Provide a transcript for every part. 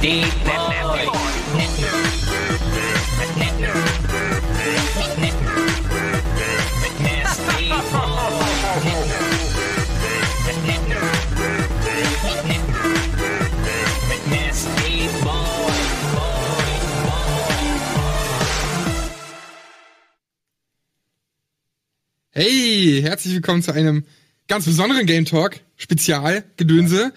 Hey, herzlich willkommen zu einem ganz besonderen Game Talk Spezial Gedönse.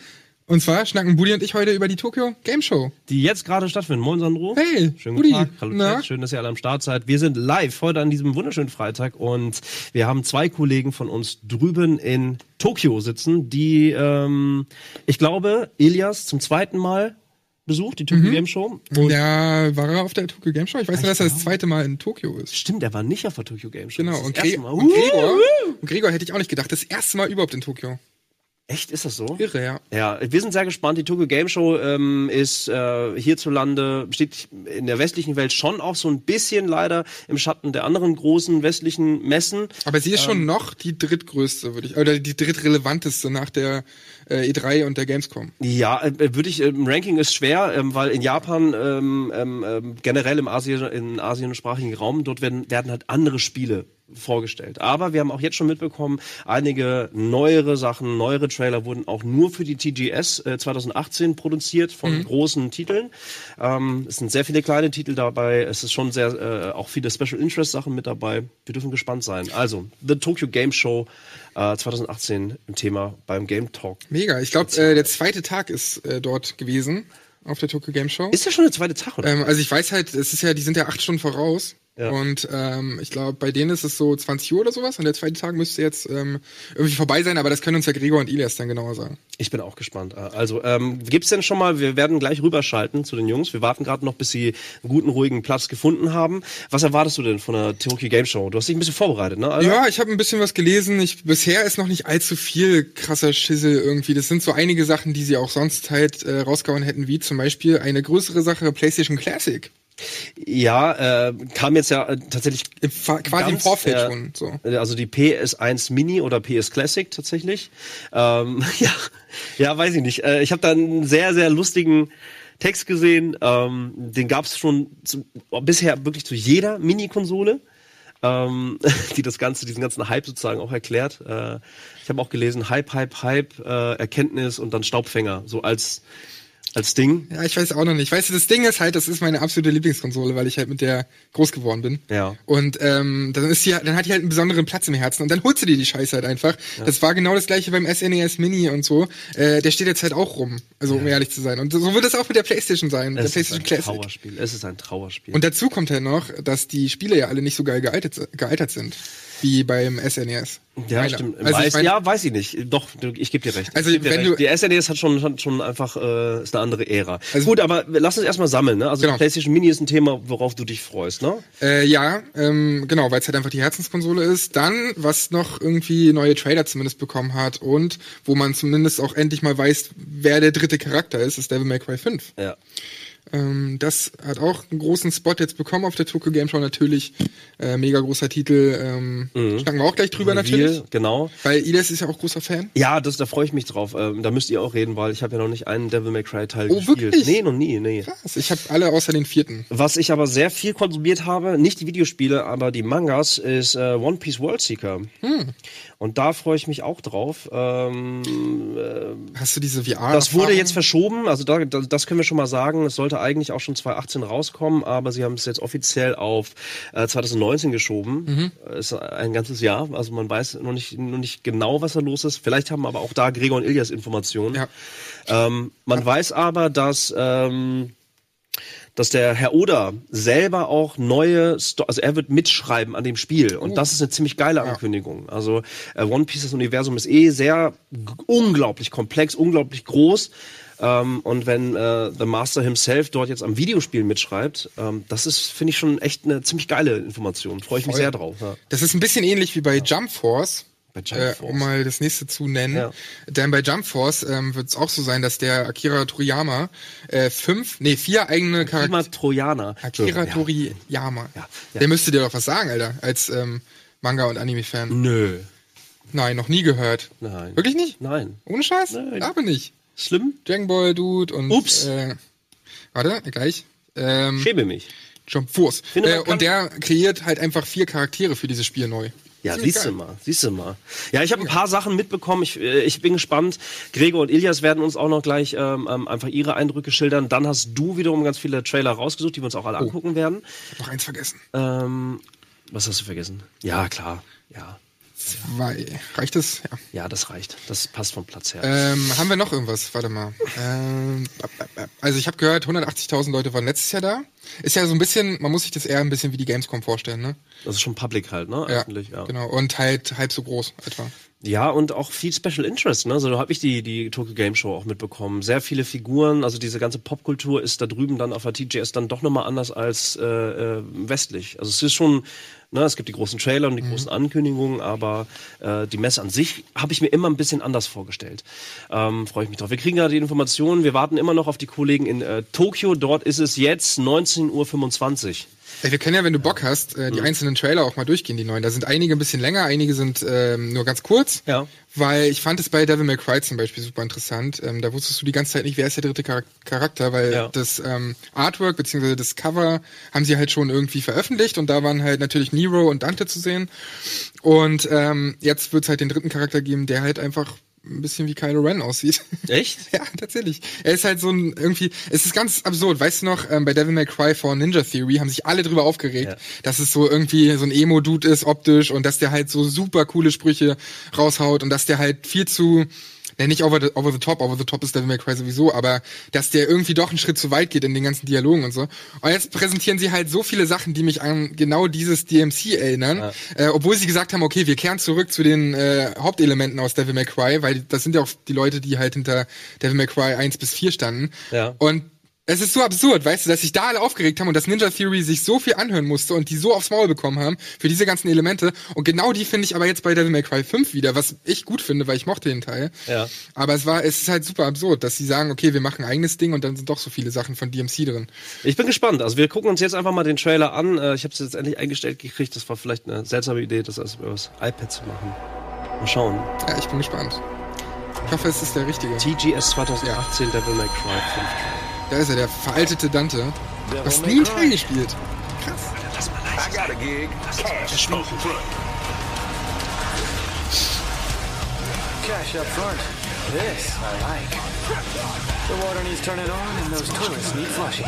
Und zwar schnacken Budi und ich heute über die Tokyo Game Show. die jetzt gerade stattfindet. Moin Sandro. Hey, schönen Gudi. guten Tag. Hallo Na? Schön, dass ihr alle am Start seid. Wir sind live heute an diesem wunderschönen Freitag und wir haben zwei Kollegen von uns drüben in Tokio sitzen, die, ähm, ich glaube, Elias zum zweiten Mal besucht, die Mhm. Tokyo Game Show. Und Ja, war er auf der Tokyo Game Show? Ich weiß nur, dass er das zweite Mal in Tokio ist. Stimmt, er war nicht auf der Tokyo Game Show. Genau, und, Gre und, Gregor, und Gregor hätte ich auch nicht gedacht. Das erste Mal überhaupt in Tokio. Echt, ist das so? Irre, ja. Ja, wir sind sehr gespannt. Die Tokyo Game Show ähm, ist äh, hierzulande, steht in der westlichen Welt schon auch so ein bisschen leider im Schatten der anderen großen westlichen Messen. Aber sie ist schon noch die drittgrößte, würde ich, oder die drittrelevanteste nach der äh, E3 und der Gamescom. Ja, äh, würde ich, ähm, Ranking ist schwer, ähm, weil in Japan, ähm, ähm, ähm, generell im, Asien, im asienischsprachigen Raum, dort werden, werden halt andere Spiele vorgestellt. Aber wir haben auch jetzt schon mitbekommen, einige neuere Sachen, neuere Trailer wurden auch nur für die TGS äh, 2018 produziert von großen Titeln. Ähm, es sind sehr viele kleine Titel dabei. Es ist schon sehr, äh, auch viele Special Interest Sachen mit dabei. Wir dürfen gespannt sein. Also, The Tokyo Game Show äh, 2018 im Thema beim Game Talk. Mega. Ich glaube, äh, der zweite Tag ist äh, dort gewesen auf der Tokyo Game Show. Ist ja schon der zweite Tag, oder? Ähm, also ich weiß halt, es ist ja, die sind ja acht Stunden voraus. Ja. Und ähm, ich glaube, bei denen ist es so 20 Uhr oder sowas. Und der zweite Tag müsste jetzt ähm, irgendwie vorbei sein, aber das können uns ja Gregor und Ilias dann genauer sagen. Ich bin auch gespannt. Äh, Also, ähm, gibt's denn schon mal, wir werden gleich rüberschalten zu den Jungs. Wir warten gerade noch, bis sie einen guten, ruhigen Platz gefunden haben. Was erwartest du denn von der Tokyo Game Show? Du hast dich ein bisschen vorbereitet, ne? Alter? Ja, ich habe ein bisschen was gelesen. Ich, bisher ist noch nicht allzu viel krasser Schissel irgendwie. Das sind so einige Sachen, die sie auch sonst halt äh, rausgehauen hätten, wie zum Beispiel eine größere Sache, PlayStation Classic. Ja, äh, kam jetzt ja äh, tatsächlich Im, quasi im ganz, Vorfeld äh, schon. So. Also die PS1 Mini oder PS Classic tatsächlich. Ähm, ja, ja, weiß ich nicht. Äh, ich habe da einen sehr, sehr lustigen Text gesehen. Ähm, den gab es schon zu, bisher wirklich zu jeder Mini-Konsole, ähm, die das Ganze, diesen ganzen Hype sozusagen auch erklärt. Äh, ich habe auch gelesen, Hype, Hype, Hype, äh, Erkenntnis und dann Staubfänger, so als als Ding. Ja, ich weiß auch noch nicht. Weißt du, das Ding ist halt, das ist meine absolute Lieblingskonsole, weil ich halt mit der groß geworden bin. Ja. Und ähm, dann ist die, dann hat die halt einen besonderen Platz im Herzen und dann holst du dir die Scheiße halt einfach. Das war genau das gleiche beim SNES Mini und so. Äh, der steht jetzt halt auch rum, also um ehrlich zu sein. Und so wird es auch mit der PlayStation sein, der Es ist PlayStation ein Classic. Trauerspiel. Es ist ein Trauerspiel. Und dazu kommt halt noch, dass die Spiele ja alle nicht so geil gealtert, gealtert sind wie beim SNES. Ja, Meiner. stimmt. Also weiß, ich mein, ja, weiß ich nicht. Doch, ich gebe dir recht. Also, dir wenn recht. du- die SNES hat schon, hat schon einfach äh, ist eine andere Ära. Also- Gut, aber lass uns erstmal sammeln. Ne? Also Genau. PlayStation Mini ist ein Thema, worauf du dich freust. Ne? Äh, ja, ähm, genau, weil es halt einfach die Herzenskonsole ist. Dann, was noch irgendwie neue Trailer zumindest bekommen hat und wo man zumindest auch endlich mal weiß, wer der dritte Charakter ist, ist Devil May Cry 5. Ja. Ähm, das hat auch einen großen Spot jetzt bekommen auf der Tokyo Game Show natürlich. Äh, mega großer Titel. Ähm, Schnacken wir auch gleich drüber natürlich. Wir, genau. Weil Ilias ist ja auch großer Fan. Ja, das, da freue ich mich drauf. Ähm, da müsst ihr auch reden, weil ich habe ja noch nicht einen Devil May Cry Teil Oh, gespielt. wirklich? Nee, noch nie, nee. Krass, ich habe alle außer den vierten. Was ich aber sehr viel konsumiert habe, nicht die Videospiele, aber die Mangas, ist äh, One Piece World Seeker. Hm. Und da freue ich mich auch drauf. Ähm, Hast du diese VR? Das wurde jetzt verschoben, also da, da, das können wir schon mal sagen. Es sollte eigentlich auch schon 2018 rauskommen, aber sie haben es jetzt offiziell auf äh, 2019 geschoben. Mhm. Ist ein ganzes Jahr, also man weiß noch nicht, noch nicht genau, was da los ist. Vielleicht haben aber auch da Gregor und Ilias Informationen. Ja. Ähm, man weiß aber, dass ähm, dass der Herr Oda selber auch neue, Sto also er wird mitschreiben an dem Spiel und das ist eine ziemlich geile Ankündigung. Also äh, One Piece das Universum ist eh sehr unglaublich komplex, unglaublich groß. Ähm, und wenn äh, The Master himself dort jetzt am Videospiel mitschreibt, ähm, das ist, finde ich, schon echt eine ziemlich geile Information. Freue ich mich Voll. sehr drauf. Ja. Das ist ein bisschen ähnlich wie bei Jump Force. Jump äh, um mal das nächste zu nennen. Ja. Denn bei Jump Force ähm, wird es auch so sein, dass der Akira Toriyama äh, fünf, nee, vier eigene Charaktere. Trojaner. Akira Ja. Toriyama. Ja, ja. Der müsste dir doch was sagen, Alter, als ähm, Manga- und Anime-Fan. Nö. Nein, noch nie gehört. Nein. Wirklich nicht? Nein. Ohne Scheiß? Nein. Aber nicht. Schlimm? Dragon Ball Dude und Ups. Äh, Warte, gleich. Ähm, Schäme mich. John Force. Finde, Äh, und der kreiert halt einfach vier Charaktere für dieses Spiel neu. Ja, siehst du mal, siehst du mal. Ja, ich habe ein paar Sachen mitbekommen. Ich, äh, ich bin gespannt. Gregor und Ilias werden uns auch noch gleich ähm, ähm, einfach ihre Eindrücke schildern. Dann hast du wiederum ganz viele Trailer rausgesucht, die wir uns auch alle Oh. angucken werden. Ich hab noch eins vergessen. Ähm, was hast du vergessen? Ja, klar. Ja, Zwei. Reicht das? Ja. ja, das reicht. Das passt vom Platz her. Ähm, haben wir noch irgendwas? Warte mal. Ähm, also ich habe gehört, 180.000 Leute waren letztes Jahr da. Ist ja so ein bisschen, man muss sich das eher ein bisschen wie die Gamescom vorstellen, ne? Das ist schon Public halt, ne? Ja, Öffentlich, ja. genau. Und halt halb so groß etwa. Ja, und auch viel Special Interest, ne? Also da habe ich die, die Tokyo Game Show auch mitbekommen. Sehr viele Figuren, also diese ganze Popkultur ist da drüben dann auf der TGS dann doch nochmal anders als äh, äh, westlich. Also es ist schon, ne, es gibt die großen Trailer und die großen Ankündigungen, aber äh, die Messe an sich habe ich mir immer ein bisschen anders vorgestellt. Ähm, Freue ich mich drauf. Wir kriegen ja die Informationen, wir warten immer noch auf die Kollegen in äh, Tokio. Dort ist es jetzt 19.25 Uhr. Wir können ja, wenn du Bock hast, äh, die Mhm. einzelnen Trailer auch mal durchgehen, die neuen. Da sind einige ein bisschen länger, einige sind ähm, nur ganz kurz. Ja. Weil ich fand es bei Devil May Cry zum Beispiel super interessant. Ähm, da wusstest du die ganze Zeit nicht, wer ist der dritte Charak- Charakter, weil Ja. das ähm, Artwork bzw. das Cover haben sie halt schon irgendwie veröffentlicht und da waren halt natürlich Nero und Dante zu sehen. Und ähm, jetzt wird es halt den dritten Charakter geben, der halt einfach ein bisschen wie Kylo Ren aussieht. Echt? Ja, tatsächlich. Er ist halt so ein irgendwie, es ist ganz absurd. Weißt du noch, ähm, bei Devil May Cry for Ninja Theory haben sich alle drüber aufgeregt, Ja. dass es so irgendwie so ein Emo-Dude ist optisch und dass der halt so super coole Sprüche raushaut und dass der halt viel zu, ne, nicht over the, over the top, over the top ist Devil May Cry sowieso, aber dass der irgendwie doch einen Schritt zu weit geht in den ganzen Dialogen und so. Und jetzt präsentieren sie halt so viele Sachen, die mich an genau dieses DMC erinnern, äh, obwohl sie gesagt haben, okay, wir kehren zurück zu den äh, Hauptelementen aus Devil May Cry, weil das sind ja auch die Leute, die halt hinter Devil May Cry 1 bis 4 standen. Ja. Und es ist so absurd, weißt du, dass sich da alle aufgeregt haben und dass Ninja Theory sich so viel anhören musste und die so aufs Maul bekommen haben für diese ganzen Elemente. Und genau die finde ich aber jetzt bei Devil May Cry 5 wieder, was ich gut finde, weil ich mochte den Teil. Ja. Aber es war, es ist halt super absurd, dass sie sagen, okay, wir machen ein eigenes Ding und dann sind doch so viele Sachen von DMC drin. Ich bin gespannt. Also wir gucken uns jetzt einfach mal den Trailer an. Äh, Ich habe es jetzt endlich eingestellt gekriegt. Das war vielleicht eine seltsame Idee, das als über das iPad zu machen. Mal schauen. Ja, ich bin gespannt. Ich hoffe, es ist der richtige. TGS 2018 Devil May Cry 5. Da ist er, der veraltete Dante. Du hast nie einen Teil gespielt. I got a gig. Cash up front. Cash up front. This I like. The water needs turning on and those toilets need flushing.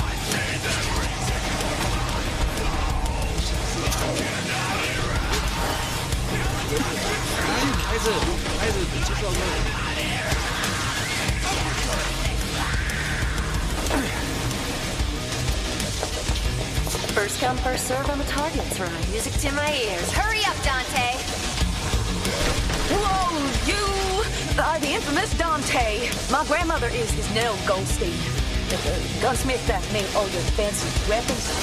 First come, first serve on the targets, right? Music to my ears. Hurry up, Dante. Whoa, you are the infamous Dante. My grandmother is, is Nell Goldstein. The, the gunsmith that made all your fancy weapons.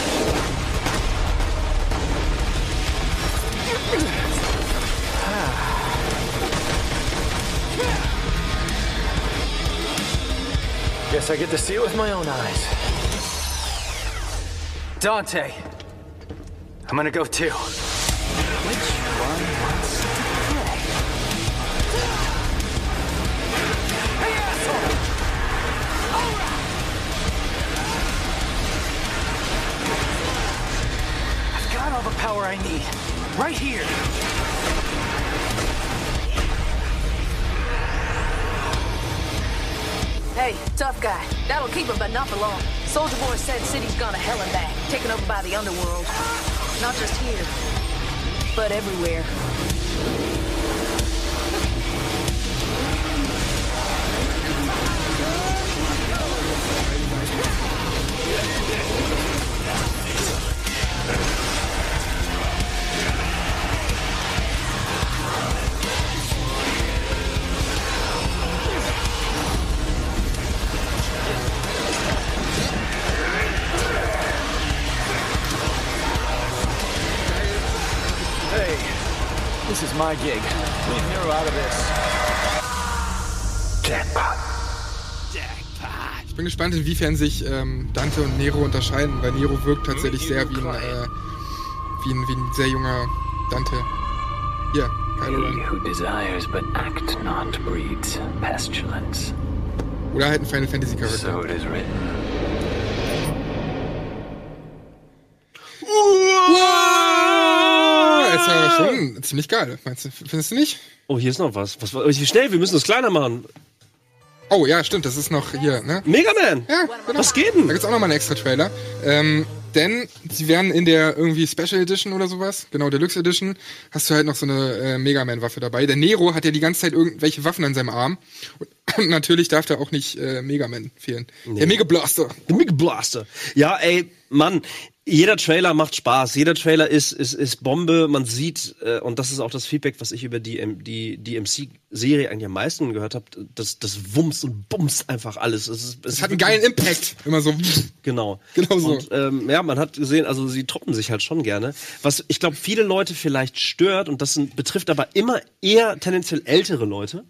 Guess I get to see it with my own eyes. Dante. I'm gonna go too. Which one wants to play? Hey, asshole! I've got all the power I need. Right here. Hey, tough guy. That'll keep him, but not for long. Soldier Boy said city's gone to hell and back, taken over by the underworld. Not just here, but everywhere. My gig. Leave Nero out of this. Jackpot. Ich bin gespannt, inwiefern sich ähm, Dante und Nero unterscheiden, weil Nero wirkt tatsächlich sehr wie ein, äh, wie ein, wie ein sehr junger Dante. Hier, Kylo Ren. who desires but act not breeds pestilence. Oder halt ein Final Fantasy Charakter. So it is written. Ziemlich geil. Meinst du, findest du nicht? Oh, hier ist noch was. was wie schnell, wir müssen das kleiner machen. Oh ja, stimmt, das ist noch hier, ne? Mega Man! Ja, genau. Was geht Da denn? gibt's auch noch mal einen extra Trailer. Ähm, denn sie werden in der irgendwie Special Edition oder sowas, genau, Deluxe Edition, hast du halt noch so eine äh, Mega Man-Waffe dabei. Der Nero hat ja die ganze Zeit irgendwelche Waffen an seinem Arm. Und, und natürlich darf da auch nicht äh, Mega Man fehlen. Der Mega Blaster. Der Mega Blaster. Ja, ey, Mann, jeder Trailer macht Spaß. Jeder Trailer ist, ist, ist Bombe. Man sieht, äh, und das ist auch das Feedback, was ich über die, die, die MC-Serie eigentlich am meisten gehört habe, das, das wumms und bumst einfach alles. Es, ist, es Das hat einen geilen Impact. Immer so. Genau. Genau so. Und ähm, ja, man hat gesehen, also sie toppen sich halt schon gerne. Was ich glaube, viele Leute vielleicht stört, und das sind, betrifft aber immer eher tendenziell ältere Leute,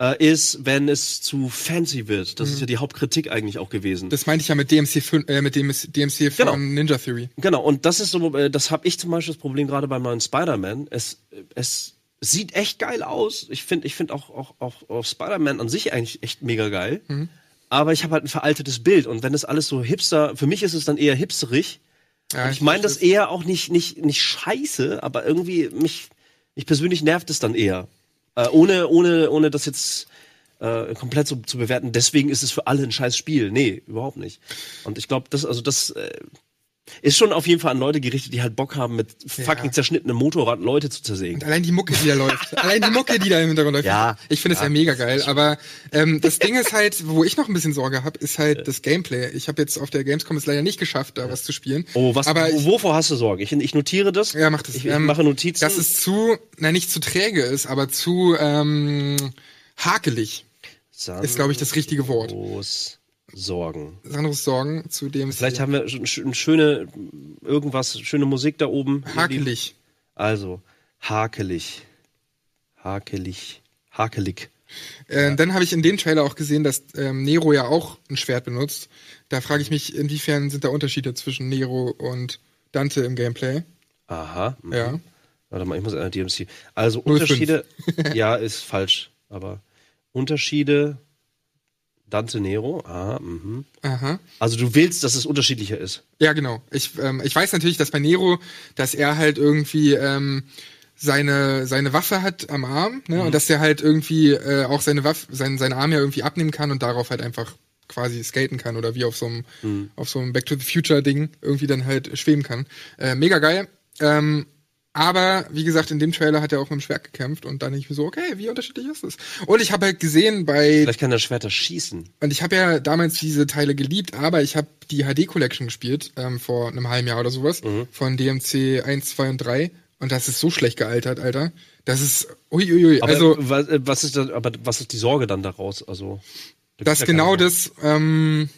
äh, ist, wenn es zu fancy wird. Das ist ja die Hauptkritik eigentlich auch gewesen. Das meinte ich ja mit DMC, 5, äh, mit DMC von Genau. Ninja Theory. Genau, und das ist so, äh, das habe ich zum Beispiel das Problem gerade beim neuen Spider-Man. Es, es sieht echt geil aus. Ich finde ich find auch, auch, auch, auch Spider-Man an sich eigentlich echt mega geil. Mhm. Aber ich habe halt ein veraltetes Bild. Und wenn das alles so hipster, für mich ist es dann eher hipsterig. Ja, Und ich meine das eher auch nicht, nicht, nicht scheiße, aber irgendwie mich, mich persönlich nervt es dann eher. Äh, ohne, ohne, ohne das jetzt äh, komplett so zu bewerten. Deswegen ist es für alle ein scheiß Spiel. Nee, überhaupt nicht. Und ich glaube, das, also das äh, ist schon auf jeden Fall an Leute gerichtet, die halt Bock haben, mit fucking zerschnittenem Motorrad Leute zu zersägen. Allein die Mucke, die da läuft. Allein die Mucke, die da im Hintergrund läuft. Ja. Ich finde es ja. mega geil. Aber ähm, das Ding ist halt, wo ich noch ein bisschen Sorge habe, ist halt das Gameplay. Ich habe jetzt auf der Gamescom es leider nicht geschafft, da was zu spielen. Oh, was, Aber wovor hast du Sorge? Ich, ich notiere das. ja, mach das. Ich, ich Ähm, mache Notizen. Dass es zu, na nicht zu träge ist, aber zu ähm, hakelig. ist, glaub ich, das richtige Wort. Sandros Sorgen. Sandros Sorgen zu dem. Vielleicht haben wir sch- schöne, irgendwas, schöne Musik da oben. hakelig. Also, hakelig. Hakelig. Hakelig. Äh, Dann habe ich in dem Trailer auch gesehen, dass ähm, Nero ja auch ein Schwert benutzt. Da frage ich mich, inwiefern sind da Unterschiede zwischen Nero und Dante im Gameplay? Aha. mhm. Ja. Warte mal, ich muss äh, DMC. Also 05. Unterschiede. ja, ist falsch, aber Unterschiede. Dante Nero. Ah, mhm. Aha. Also du willst, dass es unterschiedlicher ist. Ja, genau. Ich, ähm, ich weiß natürlich, dass bei Nero, dass er halt irgendwie ähm, seine, seine Waffe hat am Arm, ne? Und dass er halt irgendwie äh, auch seine Waffe, sein, seinen Arm ja irgendwie abnehmen kann und darauf halt einfach quasi skaten kann oder wie auf so einem, auf so einem Back to the Future Ding irgendwie dann halt schweben kann. Äh, mega geil. Ähm, aber wie gesagt, in dem Trailer hat er auch mit dem Schwert gekämpft und dann ich mir so, okay, wie unterschiedlich ist das? Und ich habe halt gesehen bei Vielleicht kann der Schwerter schießen. und ich habe ja damals diese Teile geliebt, aber ich habe die HD Collection gespielt ähm, vor einem halben Jahr oder sowas von DMC 1, 2 und 3 und das ist so schlecht gealtert, Alter. Das ist uiuiui. Aber also was, äh, was ist da, aber was ist die Sorge dann daraus? Also da dass genau das ähm,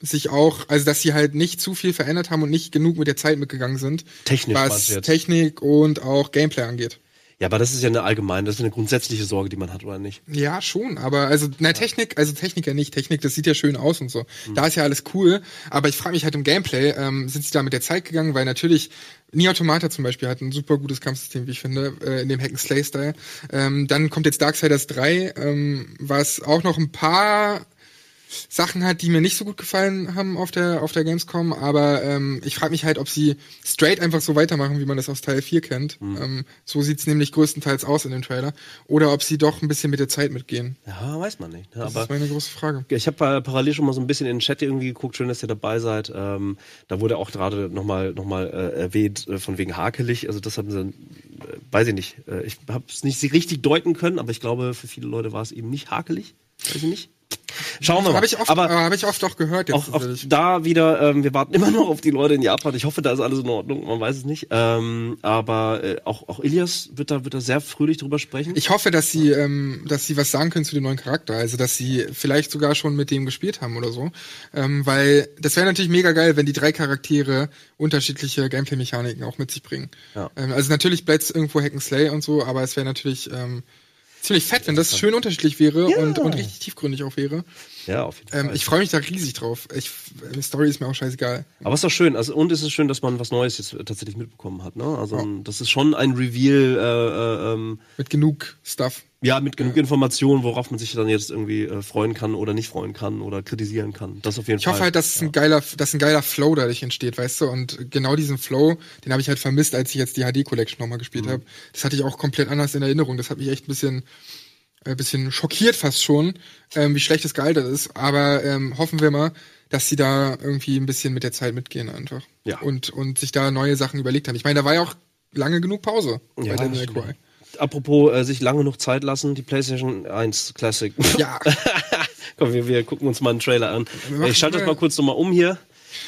sich auch, also dass sie halt nicht zu viel verändert haben und nicht genug mit der Zeit mitgegangen sind, Technisch was? Technik und auch Gameplay angeht. Ja, aber das ist ja eine allgemeine, das ist eine grundsätzliche Sorge, die man hat, oder nicht? Ja, schon, aber also na Technik, also Technik ja nicht. Technik, das sieht ja schön aus und so. Da ist ja alles cool, aber ich frage mich halt im Gameplay, ähm, sind sie da mit der Zeit gegangen, weil natürlich Nier Automata zum Beispiel hat ein super gutes Kampfsystem, wie ich finde, äh, in dem Hack and Slay Style. Ähm, dann kommt jetzt Darksiders 3, ähm, was auch noch ein paar Sachen hat, die mir nicht so gut gefallen haben auf der auf der Gamescom, aber ähm, ich frage mich halt, ob sie straight einfach so weitermachen, wie man das aus Teil 4 kennt. Ähm, so sieht's nämlich größtenteils aus in dem Trailer. Oder ob sie doch ein bisschen mit der Zeit mitgehen. Ja, weiß man nicht. ne? Das Aber ist meine große Frage. ich habe äh, parallel schon mal so ein bisschen in den Chat irgendwie geguckt, schön, dass ihr dabei seid. Ähm, da wurde auch gerade nochmal noch mal, äh, erwähnt, äh, von wegen hakelig. Also das haben sie, äh, weiß ich nicht. Äh, ich habe es nicht richtig deuten können, aber ich glaube, für viele Leute war es eben nicht hakelig. Weiß ich nicht. Schauen wir mal. Habe ich oft, aber aber habe ich oft auch gehört jetzt. auch, auch da wieder, ähm, wir warten immer noch auf die Leute in Japan. Ich hoffe, da ist alles in Ordnung. Man weiß es nicht. Ähm, aber äh, auch, auch Ilias wird da, wird da sehr fröhlich drüber sprechen. Ich hoffe, dass sie, ähm, dass sie was sagen können zu dem neuen Charakter. Also, dass sie vielleicht sogar schon mit dem gespielt haben oder so. Ähm, weil das wäre natürlich mega geil, wenn die drei Charaktere unterschiedliche Gameplay-Mechaniken auch mit sich bringen. Ja. Ähm, also natürlich bleibt irgendwo Hack and Slay und so, aber es wäre natürlich ähm, ziemlich fett, wenn das schön unterschiedlich wäre und, und richtig tiefgründig auch wäre. Ja, auf jeden Ähm, Fall. ich freue mich da riesig drauf. Ich, die Story ist mir auch scheißegal. Aber ist doch schön. Also, und es ist schön, dass man was Neues jetzt tatsächlich mitbekommen hat. Ne? Also, das ist schon ein Reveal, äh, äh, ähm, Mit genug Stuff. ja, mit genug Informationen, worauf man sich dann jetzt irgendwie äh, freuen kann oder nicht freuen kann oder kritisieren kann. Das auf jeden Ich Fall. hoffe halt, dass ein geiler, dass ein geiler Flow dadurch entsteht, weißt du? Und genau diesen Flow, den habe ich halt vermisst, als ich jetzt die HD Collection nochmal gespielt habe. Das hatte ich auch komplett anders in Erinnerung. Das hat mich echt ein bisschen, äh, bisschen schockiert fast schon, ähm, wie schlecht es gealtert ist. Aber ähm, hoffen wir mal, dass sie da irgendwie ein bisschen mit der Zeit mitgehen einfach. Ja. Und, und sich da neue Sachen überlegt haben. Ich meine, da war ja auch lange genug Pause Ja, bei Devil May. Cry. Apropos äh, sich lange noch Zeit lassen, die PlayStation 1 Classic. Ja. Komm, wir, wir gucken uns mal einen Trailer an. Ich schalte das mal- kurz nochmal um hier.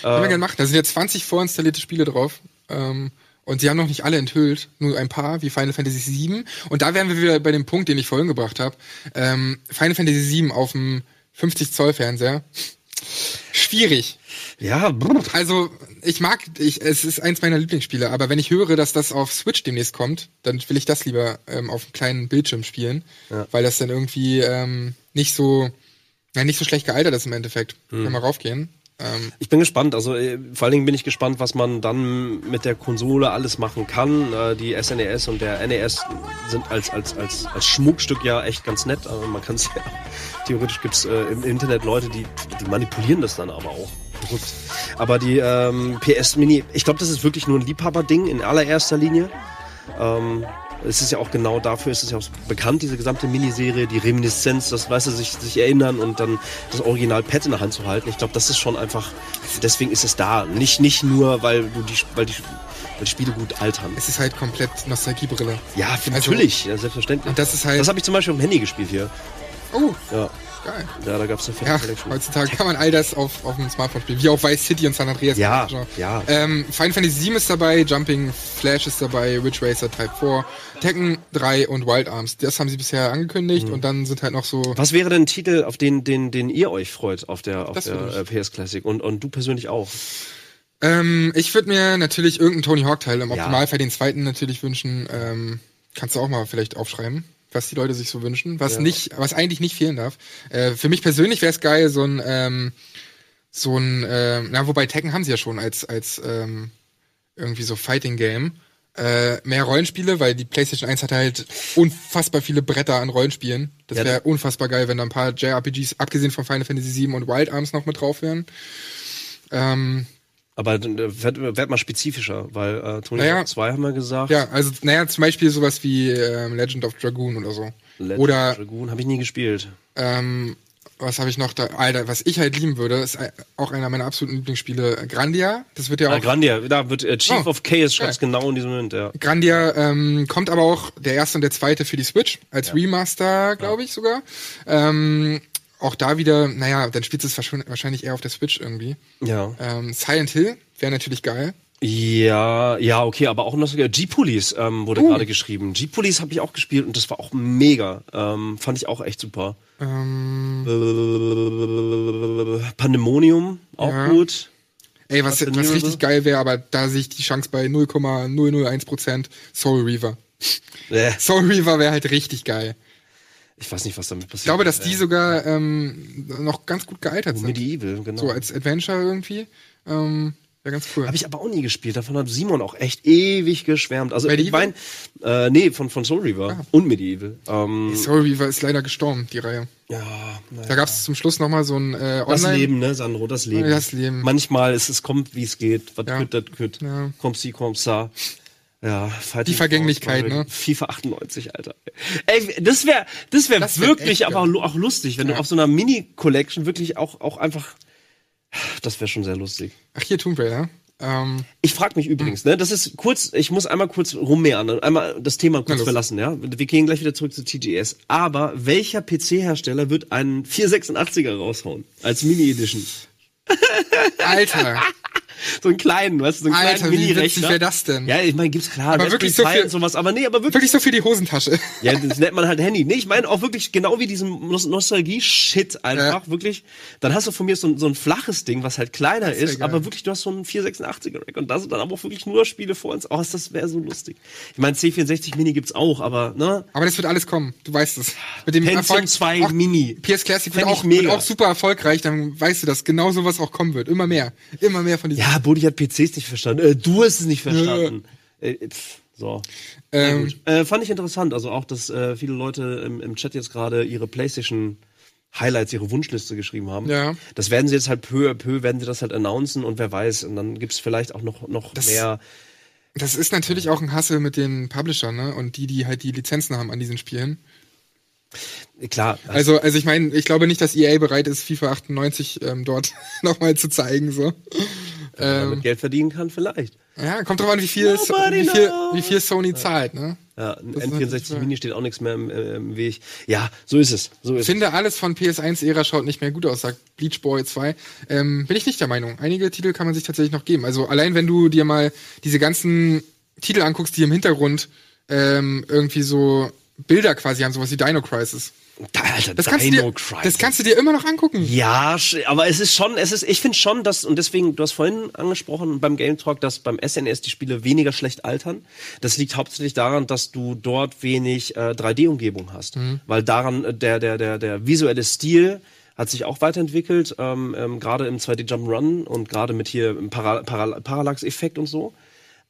Können wir gerne machen. Da sind jetzt 20 vorinstallierte Spiele drauf. Ähm, und sie haben noch nicht alle enthüllt, nur ein paar, wie Final Fantasy VII. Und da wären wir wieder bei dem Punkt, den ich vorhin gebracht habe. Ähm, Final Fantasy VII auf dem 50 Zoll Fernseher. Schwierig. Ja, brr. Also ich mag, ich, es ist eins meiner Lieblingsspiele, aber wenn ich höre, dass das auf Switch demnächst kommt, dann will ich das lieber ähm, auf einem kleinen Bildschirm spielen, weil das dann irgendwie ähm, nicht so, ja, nicht so schlecht gealtert ist im Endeffekt. Können wir raufgehen. Ähm, Ich bin gespannt. Also äh, vor allen Dingen bin ich gespannt, was man dann mit der Konsole alles machen kann. Äh, die SNES und der NES sind als als als als Schmuckstück ja echt ganz nett. Also man kann es ja theoretisch gibt's äh, im Internet Leute, die die manipulieren das dann aber auch. Aber die ähm, PS Mini, ich glaube, das ist wirklich nur ein Liebhaberding in allererster Linie. Ähm, es ist ja auch genau dafür, ist es ja auch bekannt, diese gesamte Miniserie, die Reminiszenz, das weißt du, sich, sich erinnern und dann das Original Pad in der Hand zu halten. Ich glaube, das ist schon einfach, deswegen ist es da. Nicht, nicht nur, weil du die, weil die, weil Spiele gut altern. es ist halt komplett Nostalgiebrille. Ja, Also- natürlich, ja, selbstverständlich. Und das ist halt- Das habe ich zum Beispiel auf dem Handy gespielt hier. Oh, Ja, geil. ja da gab es eine fette Ja, Collection. heutzutage kann man all das auf, auf dem Smartphone spielen, wie auch Vice City und San Andreas. Ja, ja. Ähm, Final Fantasy 7 ist dabei, Jumping Flash ist dabei, Ridge Racer Type 4, Tekken 3 und Wild Arms. Das haben sie bisher angekündigt Mhm. und dann sind halt noch so. Was wäre denn ein Titel, auf den, den, den ihr euch freut auf der, auf Das der äh, PS Classic und, und du persönlich auch? Ähm, ich würde mir natürlich irgendeinen Tony Hawk Teil im Ja. Optimalfall den zweiten natürlich wünschen. Ähm, kannst du auch mal vielleicht aufschreiben, was die Leute sich so wünschen, was nicht, was eigentlich nicht fehlen darf. Äh, für mich persönlich wäre es geil, so ein ähm, so ein, ähm, na wobei Tekken haben sie ja schon als als ähm, irgendwie so Fighting Game. Äh, mehr Rollenspiele, weil die PlayStation 1 hat halt unfassbar viele Bretter an Rollenspielen. Das Ja, wäre unfassbar geil, wenn da ein paar JRPGs, abgesehen von Final Fantasy 7 und Wild Arms noch mit drauf wären. Ähm, Aber äh, werd, werd mal spezifischer, weil äh, Tony Naja. Hawk 2 haben wir gesagt. Ja, also, naja, zum Beispiel sowas wie ähm, Legend of Dragoon oder so. Legend oder, of Dragoon habe ich nie gespielt. ähm, was habe ich noch da? Alter, was ich halt lieben würde, ist äh, auch einer meiner absoluten Lieblingsspiele, Grandia. Das wird ja Ah, auch. Grandia, da wird äh, Chief Oh, of Chaos schreibt's geil. genau in diesem Moment, ja. Grandia ähm, kommt aber auch der erste und der zweite für die Switch, als Remaster, glaube ich sogar. Ähm, auch da wieder, naja, dann spielt es wahrscheinlich eher auf der Switch irgendwie. Ja. Ähm, Silent Hill wäre natürlich geil. Ja, ja, okay, aber auch noch sogar G-Police ähm, wurde Uh. gerade geschrieben. G-Police habe ich auch gespielt und das war auch mega. Ähm, fand ich auch echt super. Ähm, Pandemonium, auch Ja. gut. ey, was, du was richtig so? geil wäre, aber da sehe ich die Chance bei 0,001% Soul Reaver. Soul Reaver wäre halt richtig geil. Ich weiß nicht, was damit passiert. Ich glaube, dass die sogar ähm, noch ganz gut gealtert Oh, sind. Medieval, genau. So als Adventure irgendwie. Ähm, wäre ganz cool. Habe ich aber auch nie gespielt. Davon hat Simon auch echt ewig geschwärmt. Also ich Medieval? mein, äh, nee, von, von Soul Reaver und Medieval. Ähm, Soul Reaver ist leider gestorben, die Reihe. ja, naja. Da gab es zum Schluss noch mal so ein äh, Das Online. Leben, ne, Sandro, das Leben. Das Leben. Manchmal ist es kommt, wie es geht. Was Ja. kütt, das kütt. Ja. Kommt sie, kommt sa. Ja, Die Vergänglichkeit, ne? FIFA 98, Alter. Ey, das wäre das wär Das wär wirklich echt aber lu- auch lustig, wenn Ja. du auf so einer Mini-Collection wirklich auch, auch einfach. Das wäre schon sehr lustig. Ach hier Tomb Raider. Ähm, Ich frage mich übrigens, ne, das ist kurz, ich muss einmal kurz rummehren, einmal das Thema kurz verlassen, ja. Wir gehen gleich wieder zurück zu TGS. Aber welcher PC-Hersteller wird einen 486er raushauen als Mini-Edition? Alter. So einen kleinen, weißt du, so einen Alter, kleinen wie witzig Mini-Rechner. wär das denn? Ja, ich meine, gibt's klar, Aber Raspberry wirklich so viel- und sowas, aber nee, aber wirklich. Wirklich so für die Hosentasche. Ja, das nennt man halt Handy. Nee, ich meine auch wirklich genau wie diesen Nos- Nostalgie-Shit einfach, wirklich. Dann hast du von mir so, ein- so ein flaches Ding, was halt kleiner ist ja ist, aber wirklich, du hast so einen 486er-Rack und da sind dann aber auch wirklich nur Spiele vor uns. Oh, das wäre so lustig. Ich meine, C64 Mini gibt's auch, aber, ne? Aber das wird alles kommen. Du weißt es. Mit dem Pentium Erfolg 2 auch Mini. PS Classic wird auch, wird auch super erfolgreich. Dann weißt du, dass genau sowas auch kommen wird. Immer mehr. Immer mehr von diesen. Ja, Bodi hat PCs nicht verstanden. Äh, du hast es nicht verstanden. Äh, pff, so. Ähm. Äh, fand ich interessant. Also auch, dass äh, viele Leute im, im Chat jetzt gerade ihre PlayStation Highlights, ihre Wunschliste geschrieben haben. Ja. Das werden sie jetzt halt peu à peu, werden sie das halt announcen und wer weiß. Und dann gibt's vielleicht auch noch, noch Das- mehr. Das ist natürlich auch ein Hassel mit den Publishern, ne? Und die, die halt die Lizenzen haben an diesen Spielen. Klar, Also, also ich meine, ich glaube nicht, dass EA bereit ist, FIFA 98 ähm, dort nochmal zu zeigen, so. Wenn man Ähm, damit Geld verdienen kann, vielleicht. ja, kommt drauf an, wie viel, Nobody wie viel, wie viel Sony zahlt, ne? Ja, ein Das ist natürlich N64 wahr. Mini steht auch nichts mehr im, äh, im Weg. Ja, so ist es. So Ich ist es. finde, alles von PS1-Ära schaut nicht mehr gut aus, sagt Bleach Boy 2. Ähm, bin ich nicht der Meinung. Einige Titel kann man sich tatsächlich noch geben. Also allein wenn du dir mal diese ganzen Titel anguckst, die im Hintergrund ähm, irgendwie so Bilder quasi haben, sowas wie Dino Crisis. Alter, Das kannst, Dino dir, Crisis. das kannst du dir immer noch angucken. Ja, aber es ist schon, es ist, ich finde schon, dass, und deswegen, du hast vorhin angesprochen beim Game Talk, dass beim SNES die Spiele weniger schlecht altern. Das liegt hauptsächlich daran, dass du dort wenig äh, 3D-Umgebung hast. Weil daran äh, der, der, der, der visuelle Stil hat sich auch weiterentwickelt, ähm, ähm, gerade im 2D Jump'n'Run und gerade mit hier im Para Para Parallax-Effekt und so.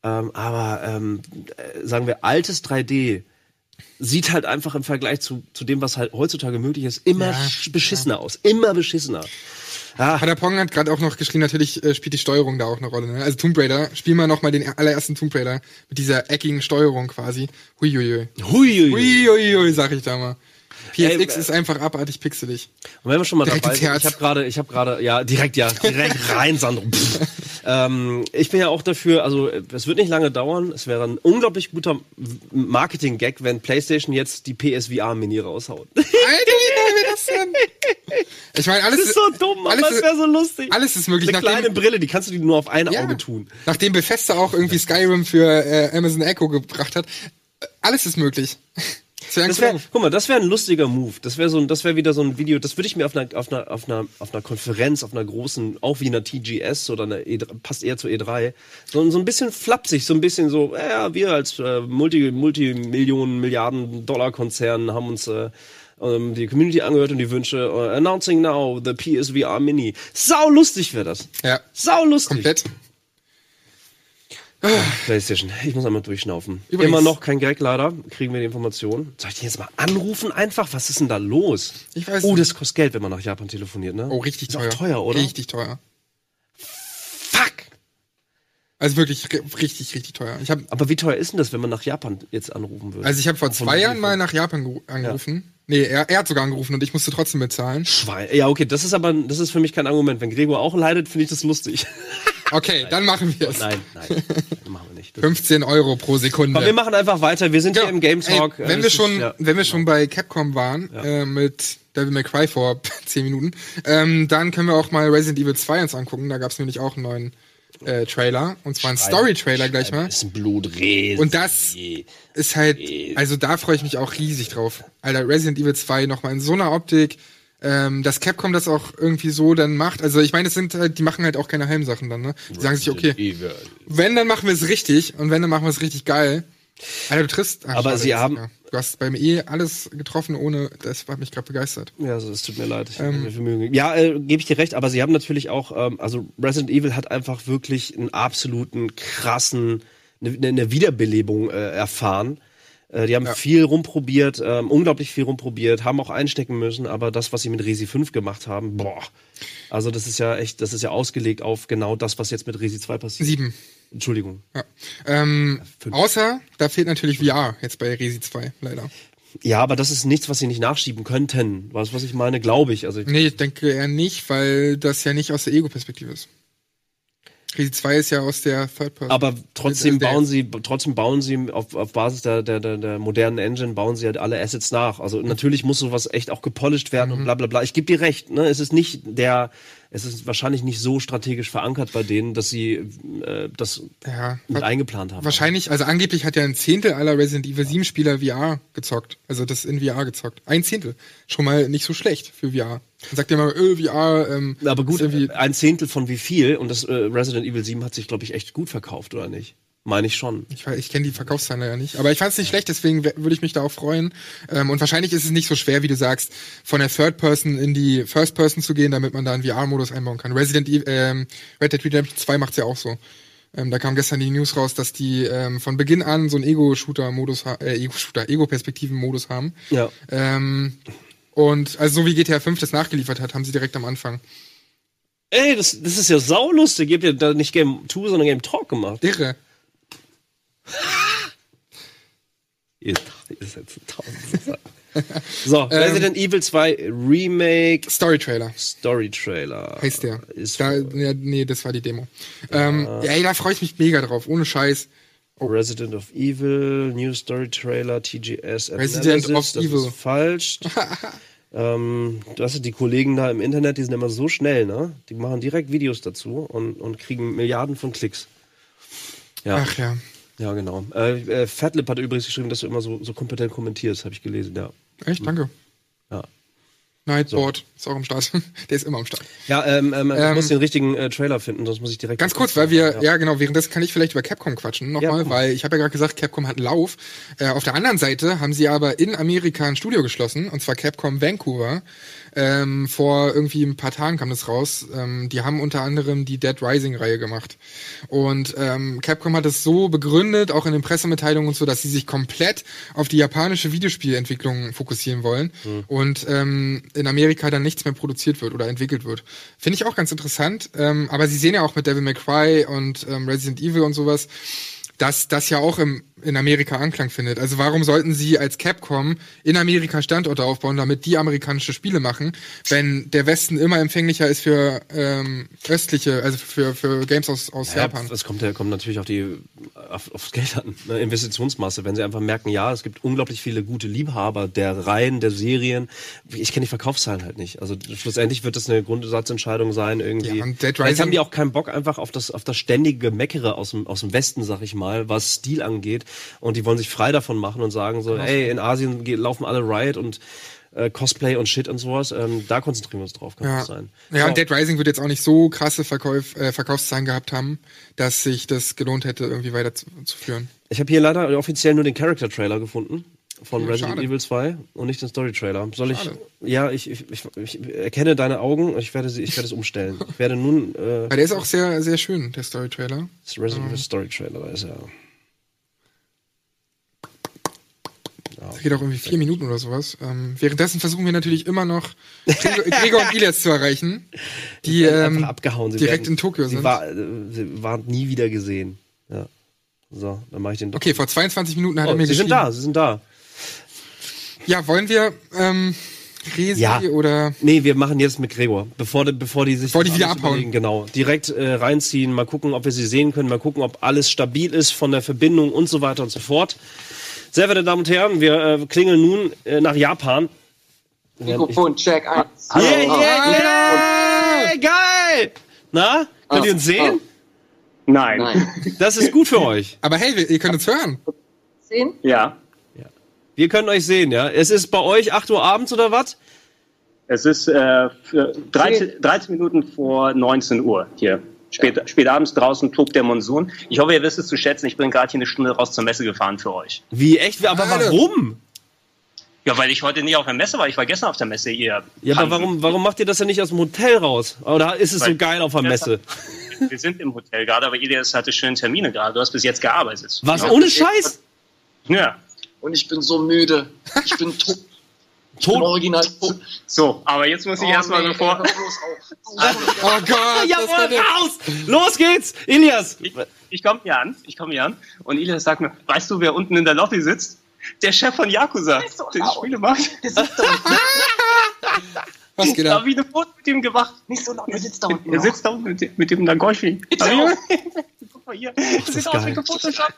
Ähm, aber ähm, äh, sagen wir, altes 3D sieht halt einfach im Vergleich zu, zu dem, was halt heutzutage möglich ist, immer Ja, sch- beschissener aus. Immer beschissener. Ah, Padapong hat gerade auch noch geschrieben, natürlich äh, spielt die Steuerung da auch eine Rolle. Ne? Also Tomb Raider, spiel mal noch mal den allerersten Tomb Raider mit dieser eckigen Steuerung quasi. Huiuiui. Huiuiui. Huiuiui, sag ich da mal. PSX ist einfach abartig pixelig. Und wenn wir schon mal Direkt dabei sind, ich habe gerade, ich habe gerade, ja, direkt, ja, direkt rein, Sandro. Pff. Ähm, ich bin ja auch dafür, also es wird nicht lange dauern. Es wäre ein unglaublich guter Marketing-Gag, wenn PlayStation jetzt die PSVR Mini raushaut. Alter, wie das denn? Ich meine, alles Das ist so dumm, aber alles es wäre so lustig. Alles ist möglich. Eine kleine Brille, die kannst du dir nur auf ein ja, Auge tun. nachdem Bethesda auch irgendwie Skyrim für äh, Amazon Echo gebracht hat, äh, alles ist möglich. Das wär, guck mal, das wäre ein lustiger Move. Das wäre so das wäre wieder so ein Video. Das würde ich mir auf einer, auf einer, auf einer, auf einer Konferenz, auf einer großen, auch wie einer TGS oder einer E3, passt eher zur E3, so, so ein bisschen flapsig, so ein bisschen so, äh, ja, wir als äh, Multi, Multimillionen, Milliarden Dollar Konzern haben uns äh, ähm, die Community angehört und die Wünsche. Äh, announcing now the PSVR Mini. Sau lustig wäre das. Ja, Sau lustig. komplett. PlayStation. Ich muss einmal durchschnaufen. Übrigens- Immer noch kein Gag leider. Kriegen wir die Information. Soll ich den jetzt mal anrufen einfach? Was ist denn da los? Ich weiß Oh, das kostet Geld, wenn man nach Japan telefoniert, ne? Oh, richtig Ist teuer. teuer, oder? Richtig teuer. Fuck! Also wirklich ri- richtig, richtig teuer. Ich habe Aber wie teuer ist denn das, wenn man nach Japan jetzt anrufen würde? also ich habe vor zwei Jahren mal nach Japan geru- angerufen. Nee, er, er hat sogar angerufen und ich musste trotzdem bezahlen. Schwein. Ja, okay, das ist aber, das ist für mich kein Argument. Wenn Gregor auch leidet, finde ich das lustig. Okay, dann machen wir es. nein, nein, machen wir nicht. Das 15 Euro pro Sekunde. Komm, wir machen einfach weiter. Wir sind hier im Game Talk. Ey, wenn wir schon, ist- ja. wenn wir schon bei Capcom waren äh, mit Devil May Cry vor 10 Minuten, ähm, dann können wir auch mal Resident Evil 2 uns angucken. Da gab es nämlich auch einen neuen äh, Trailer und zwar einen Story-Trailer gleich mal. ist ein Blutreh. Und das ist halt, also da freue ich mich auch riesig drauf. Alter, Resident Evil 2 nochmal in so einer Optik, ähm, dass Capcom das auch irgendwie so dann macht. Also ich meine, das sind halt, die machen halt auch keine Heimsachen dann, ne? Die sagen sich, okay, wenn, dann machen wir es richtig und wenn, dann machen wir es richtig geil. Alter, du triffst. ach, Aber schade, sie haben- ja. Du hast beim E alles getroffen, ohne. Das hat mich gerade begeistert. Ja, also es tut mir leid. Ich Ähm. mir. Ja, äh, gebe ich dir recht, aber sie haben natürlich auch, ähm, also Resident Evil hat einfach wirklich einen absoluten krassen, eine, eine Wiederbelebung äh, erfahren. Äh, die haben viel rumprobiert, ähm, unglaublich viel rumprobiert, haben auch einstecken müssen, aber das, was sie mit Resi 5 gemacht haben, boah. Also das ist ja echt, das ist ja ausgelegt auf genau das, was jetzt mit Resi 2 passiert. Sieben. Entschuldigung. Ja. Ähm, fünf. außer, da fehlt natürlich VR jetzt bei Resi 2, leider. Ja, aber das ist nichts, was sie nicht nachschieben könnten. Weißt du, was ich meine? Glaube ich. Also ich Nee, ich denke eher nicht, weil das ja nicht aus der Ego-Perspektive ist. Resi 2 ist ja aus der Third Person. Aber trotzdem bauen sie, trotzdem bauen sie auf, auf Basis der, der, der, der modernen Engine bauen sie halt alle Assets nach. Also natürlich muss sowas echt auch gepolished werden und bla bla bla. Ich gebe dir recht, ne? Es ist nicht der es ist wahrscheinlich nicht so strategisch verankert bei denen, dass sie äh, das Ja, mit eingeplant haben. Wahrscheinlich, also angeblich hat ja ein Zehntel aller Resident Evil 7 Spieler VR gezockt. Also das in VR gezockt. Ein Zehntel. Schon mal nicht so schlecht für VR. Dann sagt ihr mal, äh, VR, ähm, Aber gut, ein Zehntel von wie viel? Und das äh, Resident Evil 7 hat sich, glaube ich, echt gut verkauft, oder nicht? Meine ich schon. ich, ich kenne die Verkaufszahlen ja nicht. Aber ich fand es nicht schlecht, deswegen würde ich mich da auch freuen. Ähm, und wahrscheinlich ist es nicht so schwer, wie du sagst, von der Third Person in die First Person zu gehen, damit man da einen VR-Modus einbauen kann. Resident Evil, ähm, Red Dead Redemption 2 macht's ja auch so. Ähm, da kam gestern die News raus, dass die ähm, von Beginn an so einen Ego-Shooter-Modus, äh, Ego-Shooter, Ego-Perspektiven-Modus haben. Ja. Ähm, und also so wie GTA 5 das nachgeliefert hat, haben sie direkt am Anfang. Ey, das, das ist ja saulustig. Ihr habt ja da nicht Game 2, sondern Game Talk gemacht. Irre. Ihr, ihr seid so tausend. So, Resident Evil 2 Remake Story-Trailer Story Trailer. heißt der. Ist Da, ja, nee, das war die Demo. Ähm, ja, ey, da freue ich mich mega drauf, ohne Scheiß. Resident of Evil, New Story Trailer, TGS Resident Analysis, of das Evil. Ist falsch. ähm, du hast ja die Kollegen da im Internet, die sind immer so schnell, ne? Die machen direkt Videos dazu und, und kriegen Milliarden von Klicks. Ja, Ach ja. Ja, genau. Äh, äh, Fatlip hat übrigens geschrieben, dass du immer so, so kompetent kommentierst, habe ich gelesen, ja. Echt, danke. Ja. Nightboard ist auch am Start. Der ist immer am Start. Ja, ähm, ähm, ich Ähm, muss den richtigen äh, Trailer finden, sonst muss ich direkt. Ganz kurz, weil wir, ja, genau, währenddessen kann ich vielleicht über Capcom quatschen nochmal, Ja. weil ich habe ja gerade gesagt, Capcom hat einen Lauf. Äh, auf der anderen Seite haben sie aber in Amerika ein Studio geschlossen, und zwar Capcom Vancouver. Ähm, vor irgendwie ein paar Tagen kam das raus. Ähm, die haben unter anderem die Dead Rising-Reihe gemacht. Und ähm, Capcom hat es so begründet, auch in den Pressemitteilungen und so, dass sie sich komplett auf die japanische Videospielentwicklung fokussieren wollen und ähm, in Amerika dann nichts mehr produziert wird oder entwickelt wird. Finde ich auch ganz interessant. Ähm, aber sie sehen ja auch mit Devil May Cry und ähm, Resident Evil und sowas, dass das ja auch im, in Amerika Anklang findet. Also warum sollten sie als Capcom in Amerika Standorte aufbauen, damit die amerikanische Spiele machen, wenn der Westen immer empfänglicher ist für ähm, östliche, also für, für Games aus, aus Ja, Japan? es kommt, ja- kommt natürlich auf die, auf, aufs Geld an, ne? Investitionsmasse. Wenn sie einfach merken, ja, es gibt unglaublich viele gute Liebhaber der Reihen, der Serien. Ich kenne die Verkaufszahlen halt nicht. Also schlussendlich wird das eine Grundsatzentscheidung sein irgendwie. Ja, Rising- haben die auch keinen Bock einfach auf das, auf das ständige Meckere aus dem, aus dem Westen, sag ich mal, was Stil angeht. Und die wollen sich frei davon machen und sagen so, ey, in Asien laufen alle Riot und äh, Cosplay und Shit und sowas. Ähm, da konzentrieren wir uns drauf, kann Ja, das sein. ja So. und Dead Rising wird jetzt auch nicht so krasse Verkauf, äh, Verkaufszahlen gehabt haben, dass sich das gelohnt hätte, irgendwie weiterzuführen. Ich habe hier leider offiziell nur den Character-Trailer gefunden von Ja, Resident schade. Evil 2 und nicht den Story-Trailer. Soll ich? Schade. Ja, ich, ich, ich, ich erkenne deine Augen. Ich werde sie, ich werde es umstellen. Ich werde nun äh, Weil der ist auch sehr, sehr schön, der Story-Trailer. Resident Evil Story-Trailer. Da ist er. Das geht auch irgendwie vier Minuten oder sowas. Ähm, währenddessen versuchen wir natürlich immer noch Gregor, Gregor und Ilias zu erreichen, die werden ähm, abgehauen. Sie direkt werden, in Tokio sie sind. War, sie waren nie wieder gesehen. Ja. So, dann mache ich den. Okay, vor 22 Minuten hat er oh, mir sie sind geschrieben. da. Sie sind da. Ja, wollen wir ähm, Resi Ja. oder Nee, wir machen jetzt mit Gregor, bevor die, bevor die sich Bevor die wieder abhauen. überlegen, Genau, direkt äh, reinziehen, mal gucken, ob wir sie sehen können, mal gucken, ob alles stabil ist von der Verbindung und so weiter und so fort. Sehr verehrte Damen und Herren, wir äh, klingeln nun äh, nach Japan. Mikrofon, check 1. Yeah, yeah, yeah, geil! Na, könnt ihr uns sehen? Nein. Nein. Das ist gut für euch. Aber hey, wir- ihr könnt uns hören. Sehen? Ja. Wir können euch sehen, ja. Es ist bei euch 8 Uhr abends oder was? Es ist äh, für 13, 13 Minuten vor 19 Uhr hier. Spät, spät abends draußen tobt der Monsun. Ich hoffe, ihr wisst es zu schätzen. Ich bin gerade hier eine Stunde raus zur Messe gefahren für euch. Wie, echt? Aber warum? Ja, weil ich heute nicht auf der Messe war. Ich war gestern auf der Messe, ihr. Ja, aber warum, warum macht ihr das denn nicht aus dem Hotel raus? Oder ist es so Weil- geil auf der Messe? Wir sind im Hotel gerade, aber Ilias hatte schöne Termine gerade. Du hast bis jetzt gearbeitet. Was, Ja. ohne Scheiß? Ja. Und ich bin so müde. Ich bin tot. Ich bin Tot? original tot. So, aber jetzt muss ich Oh, erstmal nee, bevor. auf. Oh Gott, das Jawohl, der, raus! Los geht's! Ilias! Ich, ich komme hier an, ich komme hier an und Ilias sagt mir, weißt du, wer unten in der Lobby sitzt? Der Chef von Yakuza, ist so der die laut. Spiele macht. Der sitzt da was geht Da ab? hab ich ein Foto mit ihm gemacht. Nicht so laut, der sitzt da unten. Er noch. sitzt da unten mit, dem- mit dem auf. Guck mal hier. Das sieht aus wie gefotoshoppt.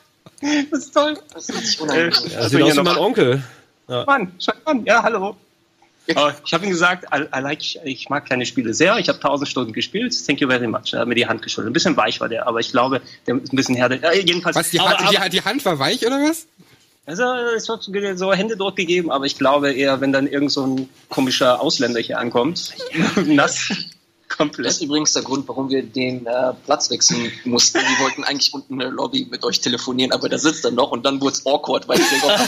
Das ist toll. Das ist richtig Äh, unangenehm. Ja, was sieht aus wie mein Onkel. Mann, schau an. Ja, hallo. Aber ich habe ihm gesagt, I, I like, ich mag kleine Spiele sehr. Ich habe 1000 Stunden gespielt. Thank you very much. Er hat mir die Hand geschüttelt. Ein bisschen weich war der, aber ich glaube, der ist ein bisschen härter. Äh, jedenfalls. Was, die, aber, Hand, aber, die, die Hand war weich oder was? also, es wird so Händedruck gegeben, aber ich glaube eher, wenn dann irgend so ein komischer Ausländer hier ankommt, nass, Das komplett. ist übrigens der Grund, warum wir den äh, Platz wechseln mussten. Die wollten eigentlich unten in der Lobby mit euch telefonieren, aber da sitzt er noch und dann wurde es awkward, weil Gregor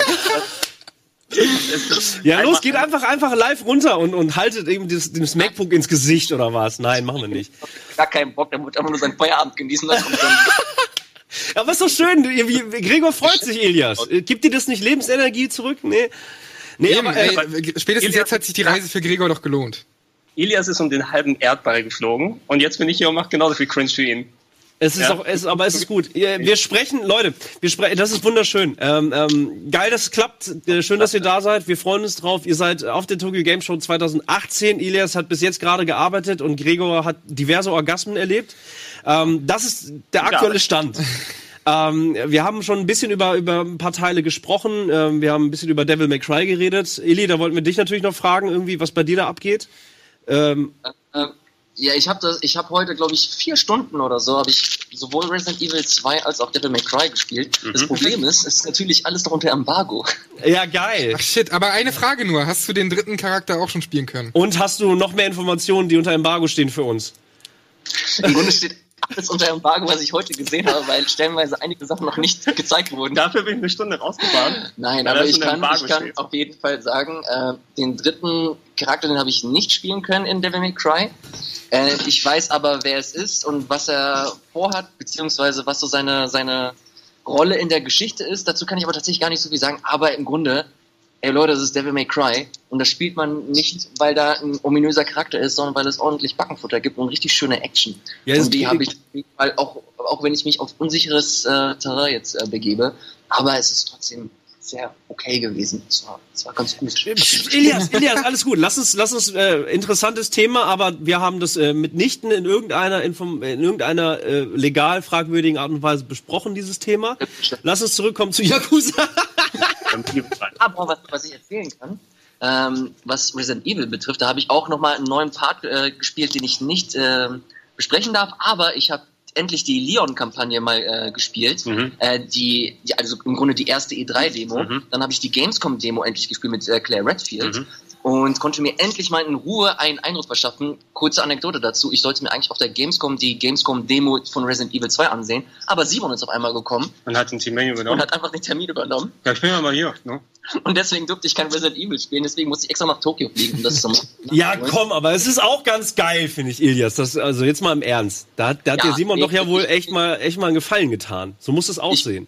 Ja, los, geht einfach, einfach live runter und, und haltet eben das, das MacBook ins Gesicht oder was. Nein, machen wir nicht. gar keinen Bock, der wollte einfach nur seinen Feierabend genießen. Dann kommt dann Aber ist doch schön. Gregor freut sich, Elias. Äh, Gibt dir das nicht Lebensenergie zurück? Nee. Nee, Eben, aber, äh, spätestens Ilias- jetzt hat sich die Reise für Gregor doch gelohnt. Ilias ist um den halben Erdball geflogen und jetzt bin ich hier und mache genauso viel Cringe wie ihn. Es ist Ja. auch, es, aber es ist gut. Wir sprechen, Leute, wir sprechen, das ist wunderschön. Ähm, ähm, geil, dass es klappt. Äh, Schön, dass ihr da seid. Wir freuen uns drauf. Ihr seid auf der Tokyo Game Show 2018. Elias hat bis jetzt gerade gearbeitet und Gregor hat diverse Orgasmen erlebt. Ähm, das ist der aktuelle Stand. Ähm, wir haben schon ein bisschen über, über ein paar Teile gesprochen. Ähm, wir haben ein bisschen über Devil May Cry geredet. Eli, da wollten wir dich natürlich noch fragen, irgendwie, was bei dir da abgeht. Ähm, Ähm, ja, ich habe das, ich habe heute, glaube ich, vier Stunden oder so, habe ich sowohl Resident Evil 2 als auch Devil May Cry gespielt. Das Problem ist, es ist natürlich alles noch unter Embargo. ja, geil. Ach shit, aber eine Frage nur. Hast du den dritten Charakter auch schon spielen können? Und hast du noch mehr Informationen, die unter Embargo stehen für uns? Im Grunde steht alles unter Embargo, was ich heute gesehen habe, weil stellenweise einige Sachen noch nicht gezeigt wurden. Dafür bin ich eine Stunde rausgefahren. Nein, aber ich kann, ich kann auf jeden Fall sagen, äh, den dritten Charakter, den habe ich nicht spielen können in Devil May Cry. Äh, ich weiß aber, wer es ist und was er vorhat, beziehungsweise was so seine, seine Rolle in der Geschichte ist. Dazu kann ich aber tatsächlich gar nicht so viel sagen, aber im Grunde, ey Leute, das ist Devil May Cry und das spielt man nicht, weil da ein ominöser Charakter ist, sondern weil es ordentlich Backenfutter gibt und richtig schöne Action. Ja, und die habe ich, weil auch, auch wenn ich mich auf unsicheres äh, Terrain jetzt äh, begebe, aber es ist trotzdem sehr okay gewesen. Es war, es war ganz gut. Elias, Elias, alles gut. Lass uns, lass uns äh, interessantes Thema, aber wir haben das äh, mitnichten in irgendeiner Inform in irgendeiner äh, legal fragwürdigen Art und Weise besprochen, dieses Thema. Lass uns zurückkommen zu Yakuza. Aber was, was ich erzählen kann, ähm, was Resident Evil betrifft, da habe ich auch nochmal einen neuen Part äh, gespielt, den ich nicht ähm, besprechen darf, aber ich habe endlich die Leon-Kampagne mal äh, gespielt, äh, die, die, also im Grunde die erste E3-Demo. Dann habe ich die Gamescom-Demo endlich gespielt mit äh, Claire Redfield und konnte mir endlich mal in Ruhe einen Eindruck verschaffen. Kurze Anekdote dazu, ich sollte mir eigentlich auf der Gamescom die Gamescom-Demo von Resident Evil 2 ansehen, aber Simon ist auf einmal gekommen Und hat den und übernommen. hat einfach den Termin übernommen. Ja, spielen wir mal hier. Ne? Und deswegen durfte ich kein Resident Evil spielen, deswegen musste ich extra nach Tokio fliegen, um das zu machen. Ja, komm, aber es ist auch ganz geil, finde ich, Elias. Das, also jetzt mal im Ernst. Da, hat- da hat Ja, dir Simon ich- doch ja wohl echt mal, echt mal einen Gefallen getan. So muss es aussehen.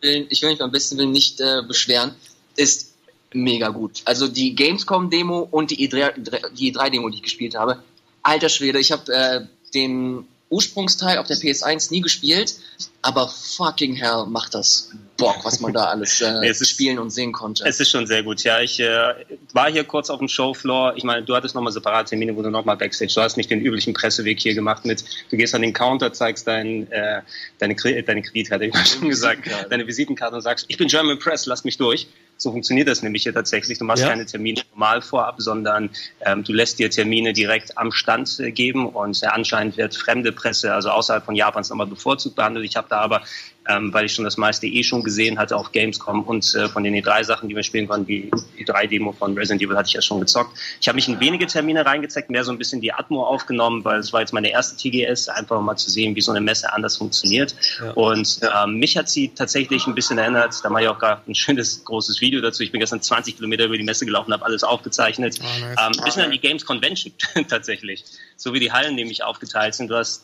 Ich, will- ich will mich beim besten Willen nicht äh, beschweren. Ist mega gut. Also die Gamescom-Demo und die E3, die E3-Demo, die ich gespielt habe. Alter Schwede, ich habe äh, den Ursprungsteil auf der PS1 nie gespielt, aber fucking hell macht das Bock, was man da alles äh, Nee, ist- spielen und sehen konnte. Es ist schon sehr gut, ja. Ich äh, war hier kurz auf dem Showfloor. Ich meine, du hattest nochmal separate Termine, wo du nochmal Backstage. Du hast nicht den üblichen Presseweg hier gemacht mit, du gehst an den Counter, zeigst dein, äh, deine, deine Kreditkarte, ich mal schon gesagt, deine Visitenkarte und sagst, ich bin German Press, lass mich durch. So funktioniert das nämlich hier tatsächlich. Du machst Ja. keine Termine normal vorab, sondern ähm, du lässt dir Termine direkt am Stand äh, geben und äh, anscheinend wird fremde Presse, also außerhalb von Japans, nochmal bevorzugt behandelt. Ich habe da aber ähm, weil ich schon das meiste eh schon gesehen hatte auf Gamescom und äh, von den E3-Sachen, die wir spielen konnten, die E3-Demo von Resident Evil hatte ich ja schon gezockt. Ich habe mich in wenige Termine reingezeigt, mehr so ein bisschen die Atmo aufgenommen, weil es war jetzt meine erste TGS, einfach mal zu sehen, wie so eine Messe anders funktioniert. Und ähm, mich hat sie tatsächlich ein bisschen erinnert, da mache ich auch gerade ein schönes großes Video dazu. Ich bin gestern 20 Kilometer über die Messe gelaufen, habe alles aufgezeichnet. Ah, nice. ähm, ein bisschen an die Games Convention tatsächlich. So wie die Hallen nämlich aufgeteilt sind. Du hast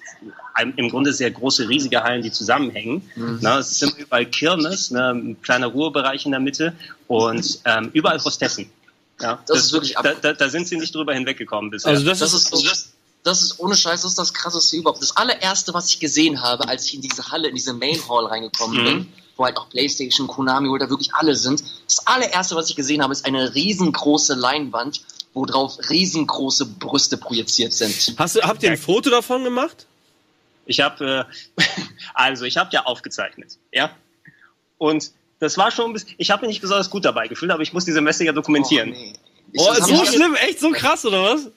im Grunde sehr große, riesige Hallen, die zusammenhängen. Ne, es sind überall Kirmes, ne, ein kleiner Ruhebereich in der Mitte und ähm, überall Hostessen. Ja, Das ist wirklich ab- da, da, da sind sie nicht drüber hinweggekommen bisher. Also das, Das ist, ist, also das, das ist ohne Scheiß, das ist das krasseste überhaupt. Das allererste, was ich gesehen habe, als ich in diese Halle, in diese Main Hall reingekommen Mhm. bin, wo halt auch Playstation, Konami, wo da wirklich alle sind. Das allererste, was ich gesehen habe, ist eine riesengroße Leinwand, wo drauf riesengroße Brüste projiziert sind. hast du, habt ihr ein Foto davon gemacht? Ich habe, äh, also ich habe ja aufgezeichnet, ja. Und das war schon ein bisschen, ich habe mich nicht besonders gut dabei gefühlt, aber ich muss diese Messe ja dokumentieren. Oh, nee. Ich- Oh, so schlimm, echt so krass, oder was?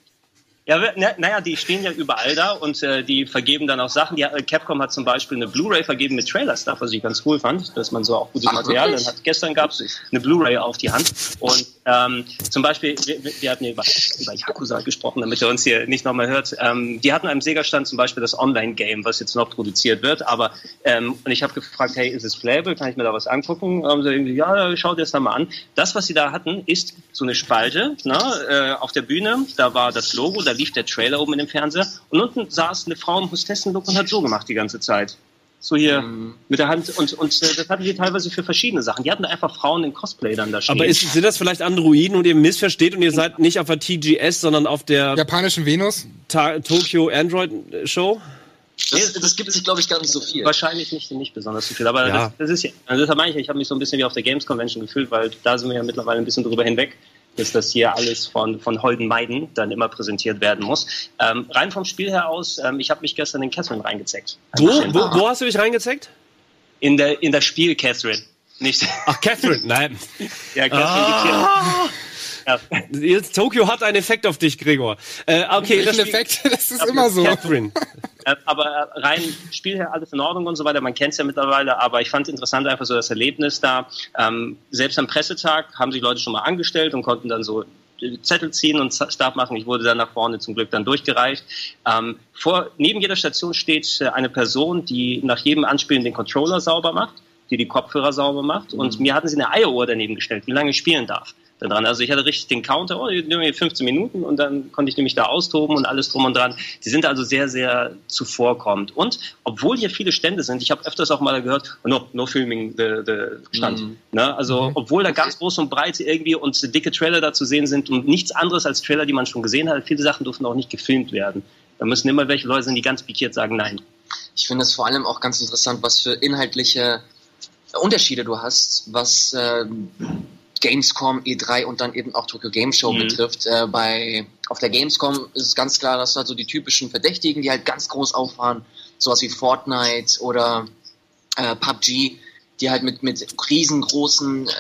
Ja, na- naja, die stehen ja überall da und äh, die vergeben dann auch Sachen. Die, äh, Capcom hat zum Beispiel eine Blu-ray vergeben mit Trailer-Stuff, was ich ganz cool fand, dass man so auch gutes Ach, Material wirklich? hat. Gestern gab es eine Blu-ray auf die Hand und ähm, zum Beispiel, wir, wir- hatten ja über, über Yakuza gesprochen, damit ihr uns hier nicht nochmal hört. Ähm, die hatten am Sega-Stand zum Beispiel das Online-Game, was jetzt noch produziert wird, aber ähm, und ich habe gefragt, hey, ist es playable? Kann ich mir da was angucken? Haben sie irgendwie, ja, schau dir das da mal an. Das, was sie da hatten, ist so eine Spalte ne, äh, auf der Bühne. Da war das Logo, da lief der Trailer oben in dem Fernseher und unten saß eine Frau im Hostessenlook und hat so gemacht die ganze Zeit. So hier mit der Hand und, und äh, das hatten die teilweise für verschiedene Sachen. Die hatten da einfach Frauen in Cosplay dann da stehen. Aber ist, sind das vielleicht Androiden und ihr missversteht und ihr seid nicht auf der TGS, sondern auf der Japanischen Venus? Ta Tokyo Android Show? Das, das gibt sich, glaube ich, gar nicht so viel. Wahrscheinlich nicht, nicht besonders so viel, aber Ja. das, das ist ja, also deshalb meine ich, ich habe mich so ein bisschen wie auf der Games Convention gefühlt, weil da sind wir ja mittlerweile ein bisschen drüber hinweg, dass das hier alles von, von Holden Meiden dann immer präsentiert werden muss. Ähm, rein vom Spiel her aus, ähm, ich habe mich gestern in Catherine reingezeckt. Ein Wo, wo, wo hast du dich reingezeckt? In der, in das Spiel Catherine. Nicht, Ach, Catherine, nein. ja, Catherine Ah. Ja. Jetzt, Tokio hat einen Effekt auf dich, Gregor. Äh, okay, das Effekt? Das ist immer so. Catherine. Äh, aber äh, rein Spiel her alles in Ordnung und so weiter. Man kennt es ja mittlerweile, aber ich fand interessant einfach so das Erlebnis da. Ähm, selbst am Pressetag haben sich Leute schon mal angestellt und konnten dann so äh, Zettel ziehen und Stab machen. Ich wurde dann nach vorne zum Glück dann durchgereicht. Ähm, vor, neben jeder Station steht eine Person, die nach jedem Anspielen den Controller sauber macht, die die Kopfhörer sauber macht. Und mir hatten sie eine Eieruhr daneben gestellt, wie lange ich spielen darf. Da dran. Also ich hatte richtig den Counter, oh, ich nehme mir 15 Minuten und dann konnte ich nämlich da austoben und alles drum und dran. Die sind also sehr, sehr zuvorkommend. Und obwohl hier viele Stände sind, ich habe öfters auch mal gehört, no, no filming the, the Stand. Mhm. Ne? Also obwohl da ganz groß und breit irgendwie und dicke Trailer da zu sehen sind und nichts anderes als Trailer, die man schon gesehen hat, viele Sachen durften auch nicht gefilmt werden. Da müssen immer welche Leute sein, die ganz pikiert sagen, nein. Ich finde es vor allem auch ganz interessant, was für inhaltliche Unterschiede du hast, was äh, Gamescom, E3 und dann eben auch Tokyo Game Show Mhm. betrifft. Äh, bei, auf der Gamescom ist es ganz klar, dass du halt so die typischen Verdächtigen, die halt ganz groß auffahren, sowas wie Fortnite oder äh, PUBG, die halt mit, mit riesengroßen äh,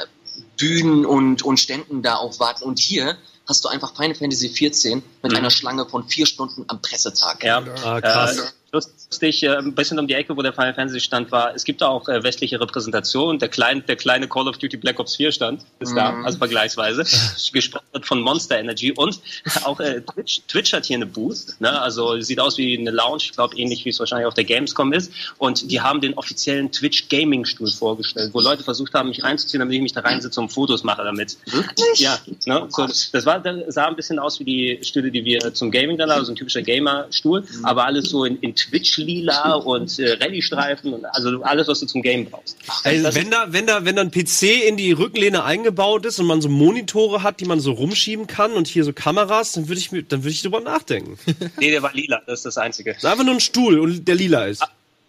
Bühnen und, und Ständen da aufwarten. Und hier hast du einfach Final Fantasy 14 mit Mhm. einer Schlange von vier Stunden am Pressetag. Ja. Ah, krass. Lustig, äh, ein bisschen um die Ecke, wo der Final Fantasy stand, war, es gibt da auch äh, westliche Repräsentation. Der, klein, der kleine Call of Duty Black Ops 4 stand, ist da, Mhm. also vergleichsweise, gesponsert von Monster Energy. Und auch äh, Twitch, Twitch hat hier eine Booth, ne? also sieht aus wie eine Lounge, ich glaube ähnlich wie es wahrscheinlich auf der Gamescom ist. Und die haben den offiziellen Twitch Gaming Stuhl vorgestellt, wo Leute versucht haben, mich reinzuziehen, damit ich mich da reinsitze und Fotos mache damit. Wirklich? Ja, ne? so, das war, das sah ein bisschen aus wie die Stühle, die wir zum Gaming dann haben, also ein typischer Gamer-Stuhl, Mhm. aber alles so in, in Twitch-Lila und äh, Rallye-Streifen und also alles, was du zum Game brauchst. Ey, Das wenn da, wenn da, wenn da ein PC in die Rücklehne eingebaut ist und man so Monitore hat, die man so rumschieben kann und hier so Kameras, dann würde ich mir, dann würde ich drüber nachdenken. nee, der war lila, das ist das Einzige. Das ist einfach nur ein Stuhl und der lila ist.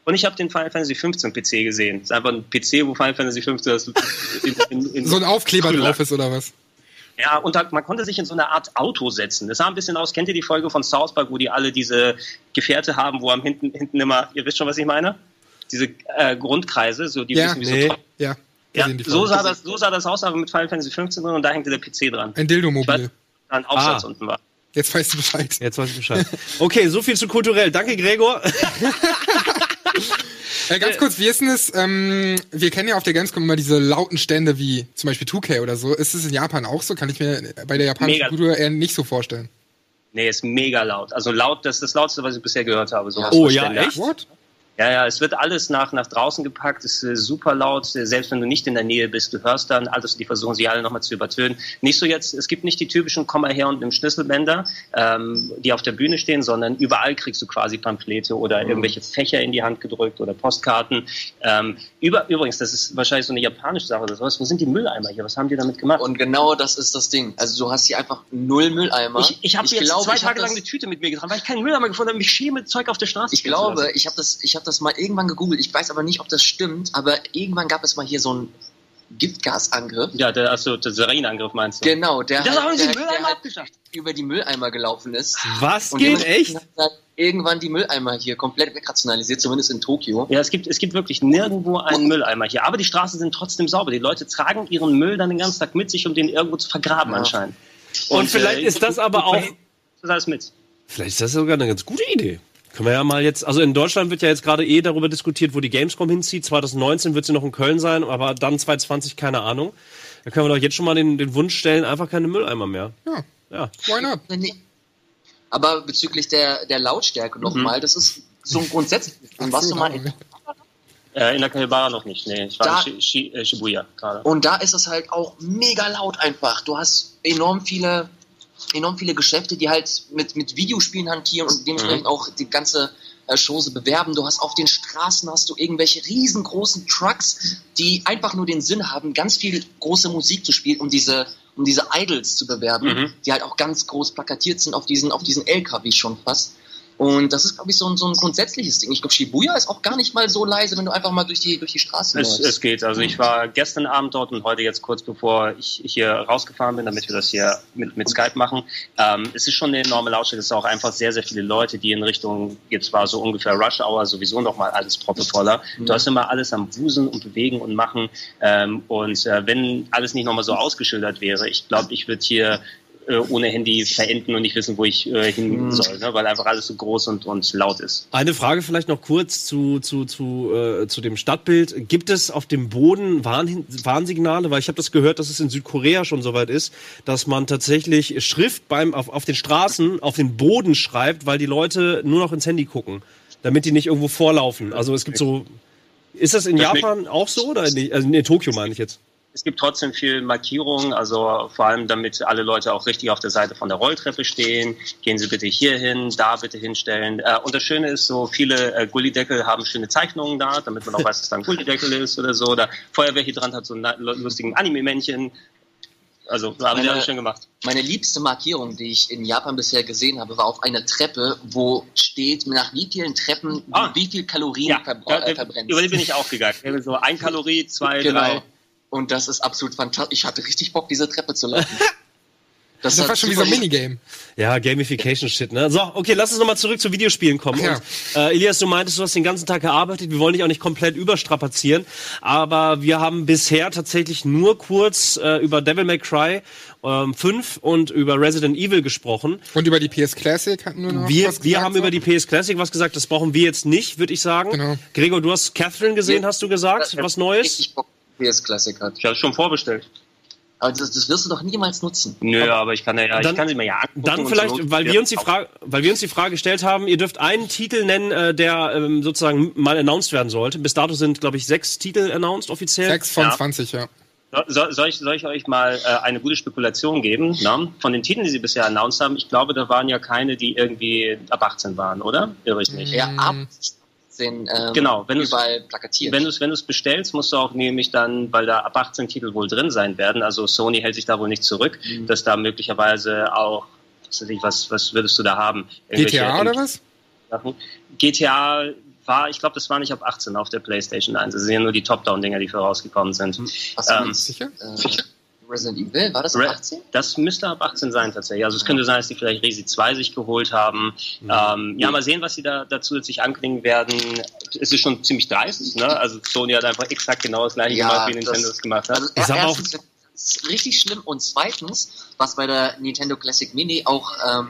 Und ich habe den Final Fantasy 15 PC gesehen. Das ist einfach ein PC, wo Final Fantasy 15 das in, in, in, So ein Aufkleber drauf ist oder was? Ja, und da, man konnte sich in so eine Art Auto setzen. Das sah ein bisschen aus, kennt ihr die Folge von South Park, wo die alle diese Gefährte haben, wo am hinten, hinten immer, ihr wisst schon, was ich meine? Diese äh, Grundkreise, so die Ja, wissen, wie nee. so Ja. Ja, so sah, das, so sah das aus, aber mit Final Fantasy 15 drin und da hängte der PC dran. Ein Dildo-Mobil. da ein Aufsatz Ah. unten war. Jetzt weißt du Bescheid. Jetzt weiß ich Bescheid. Okay, so viel zu kulturell. Danke, Gregor. Äh, ganz kurz, wie ist denn es? Ähm, wir kennen ja auf der Gamescom immer diese lauten Stände wie zum Beispiel 2K oder so. Ist es in Japan auch so? Kann ich mir bei der japanischen Mega. Kultur eher nicht so vorstellen. Nee, ist mega laut. Also laut, das ist das lauteste, was ich bisher gehört habe. So Ja. Oh ja, Stände. echt? What? Ja, ja, es wird alles nach, nach draußen gepackt, ist äh, super laut, selbst wenn du nicht in der Nähe bist, du hörst dann alles, die versuchen sie alle nochmal zu übertönen. Nicht so jetzt, es gibt nicht die typischen Komm mal her und nimm Schlüsselbänder, ähm, die auf der Bühne stehen, sondern überall kriegst du quasi Pamphlete oder Mhm. irgendwelche Fächer in die Hand gedrückt oder Postkarten. Ähm, über, übrigens, das ist wahrscheinlich so eine japanische Sache oder sowas. Wo sind die Mülleimer hier? Was haben die damit gemacht? Und genau das ist das Ding. Also du hast hier einfach null Mülleimer. ich ich habe jetzt glaube, zwei Tage lang eine Tüte mit mir getragen, weil ich keinen Mülleimer gefunden habe. Mich schäme Zeug auf der Straße. Ich glaube, ich habe das, ich habe das mal irgendwann gegoogelt. Ich weiß aber nicht, ob das stimmt. Aber irgendwann gab es mal hier so einen Giftgasangriff. Ja, der, also, der Sarinangriff meinst du? Genau, der, Das haben halt, sie der, den Mülleimer der halt über die Mülleimer gelaufen ist. Was Und geht? Echt? irgendwann die Mülleimer hier komplett wegrationalisiert, zumindest in Tokio. Ja, es gibt, es gibt wirklich nirgendwo einen Mülleimer hier. Aber die Straßen sind trotzdem sauber. Die Leute tragen ihren Müll dann den ganzen Tag mit sich, um den irgendwo zu vergraben Ja. anscheinend. Und, vielleicht ist das aber auch. Das alles mit. Vielleicht ist das sogar eine ganz gute Idee. Können wir ja mal jetzt, also in Deutschland wird ja jetzt gerade eh darüber diskutiert, wo die Gamescom hinzieht. 2019 wird sie noch in Köln sein, aber dann 2020 keine Ahnung. Da können wir doch jetzt schon mal den, den Wunsch stellen, einfach keine Mülleimer mehr. Ja, Ja. why not? Nee. Aber bezüglich der, der Lautstärke nochmal, das ist so ein grundsätzliches Ding. Warst du mal in Äh, in der Kahibara noch nicht, nee. Ich war Da- in äh, Shibuya gerade. Und da ist es halt auch mega laut einfach. Du hast enorm viele, enorm viele Geschäfte, die halt mit, mit Videospielen hantieren und dementsprechend Mhm. auch die ganze äh, Chose bewerben. Du hast auf den Straßen hast du irgendwelche riesengroßen Trucks, die einfach nur den Sinn haben, ganz viel große Musik zu spielen, um diese, um diese Idols zu bewerben, Mhm. die halt auch ganz groß plakatiert sind auf diesen, auf diesen LKW schon fast. Und das ist, glaube ich, so ein, so ein grundsätzliches Ding. Ich glaube, Shibuya ist auch gar nicht mal so leise, wenn du einfach mal durch die, durch die Straßen Es, läufst. es geht. Also ich war gestern Abend dort und heute jetzt kurz bevor ich hier rausgefahren bin, damit wir das hier mit, mit Skype machen. Ähm, es ist schon eine enorme Lautstärke. Es sind auch einfach sehr, sehr viele Leute, die in Richtung, jetzt war so ungefähr Rush Hour sowieso nochmal alles proppevoller. Du hast immer alles am Wuseln und Bewegen und Machen. Ähm, und äh, wenn alles nicht nochmal so ausgeschildert wäre, ich glaube, ich würde hier äh, ohne Handy verenden und nicht wissen, wo ich äh, hin soll, ne? weil einfach alles so groß und, und laut ist. Eine Frage vielleicht noch kurz zu, zu, zu, äh, zu dem Stadtbild. Gibt es auf dem Boden Warn Warnsignale? Weil ich habe das gehört, dass es in Südkorea schon soweit ist, dass man tatsächlich Schrift beim, auf, auf den Straßen auf den Boden schreibt, weil die Leute nur noch ins Handy gucken, damit die nicht irgendwo vorlaufen. Also es gibt so. Ist das in Das Japan auch so? Oder in, also in Tokio meine ich jetzt? Es gibt trotzdem viel Markierung, also vor allem damit alle Leute auch richtig auf der Seite von der Rolltreppe stehen. Gehen Sie bitte hier hin, da bitte hinstellen. Äh, und das Schöne ist, so viele äh, Gullideckel haben schöne Zeichnungen da, damit man auch weiß, dass da ein Gullideckel ist oder so. Oder Feuerwehr hier dran hat so einen lustigen Anime-Männchen. Also haben die Meine- alles schön gemacht. Meine liebste Markierung, die ich in Japan bisher gesehen habe, war auf einer Treppe, wo steht, nach wie vielen Treppen, Ah. wie viel Kalorien Ja, da, äh, verbrennt. über die bin ich auch gegangen. So ein Kalorie, zwei, Genau. drei. Und das ist absolut fantastisch. Ich hatte richtig Bock, diese Treppe zu laufen. Das ist ja hat fast schon wie so ein Minigame. Ja, Gamification-Shit, ne? So, okay, lass uns nochmal zurück zu Videospielen kommen. Ja. Und, äh, Elias, du meintest, du hast den ganzen Tag gearbeitet. Wir wollen dich auch nicht komplett überstrapazieren. Aber wir haben bisher tatsächlich nur kurz äh, über Devil May Cry ähm, 5 und über Resident Evil gesprochen. Und über die PS Classic hatten wir noch Wir, was wir gesagt, haben so? über die PS Classic was gesagt. Das brauchen wir jetzt nicht, würde ich sagen. Genau. Gregor, du hast Catherine gesehen, hast du gesagt? Ja, Was Neues? Richtig Bock, PS Classic hat. Ich habe es schon vorbestellt. Aber das, das wirst du doch niemals nutzen. Nö, aber, ich kann ja, ja dann- ich kann sie mir ja angucken. Dann und vielleicht, weil wir uns die Frage, weil wir uns die Frage gestellt haben, ihr dürft einen Titel nennen, äh, der ähm, sozusagen mal announced werden sollte. Bis dato sind, glaube ich, sechs Titel announced offiziell. Sechs von Ja. 20, ja. So, soll, ich, soll ich euch mal äh, eine gute Spekulation geben? Na? Von den Titeln, die sie bisher announced haben, ich glaube, da waren ja keine, die irgendwie ab 18 waren, oder? Irre ich nicht? Ja, ab 18 ähm, Genau, wenn du's- überall plakatiert. Wenn du es wenn du's bestellst, musst du auch nämlich dann, weil da ab 18 Titel wohl drin sein werden, also Sony hält sich da wohl nicht zurück, Mhm. dass da möglicherweise auch, was, was, was würdest du da haben? GTA oder was? Sachen. GTA war, ich glaube, das war nicht ab 18 auf der PlayStation 1. Das sind ja nur die Top-Down-Dinger, die vorausgekommen sind. Was ähm, meinst Sicher? du? Äh, Resident Evil, war das ab Re- 18? Das müsste ab 18 sein tatsächlich. Also es könnte sein, dass die vielleicht Resi 2 sich geholt haben. Ähm, ja, mal sehen, was sie da, da zusätzlich ankündigen werden. Es ist schon ziemlich dreist. Ne? Also Sony hat einfach exakt genau das gleiche Ja, gemacht, wie Nintendo es gemacht hat. Also auch- erstens das ist richtig schlimm und zweitens, was bei der Nintendo Classic Mini auch ähm,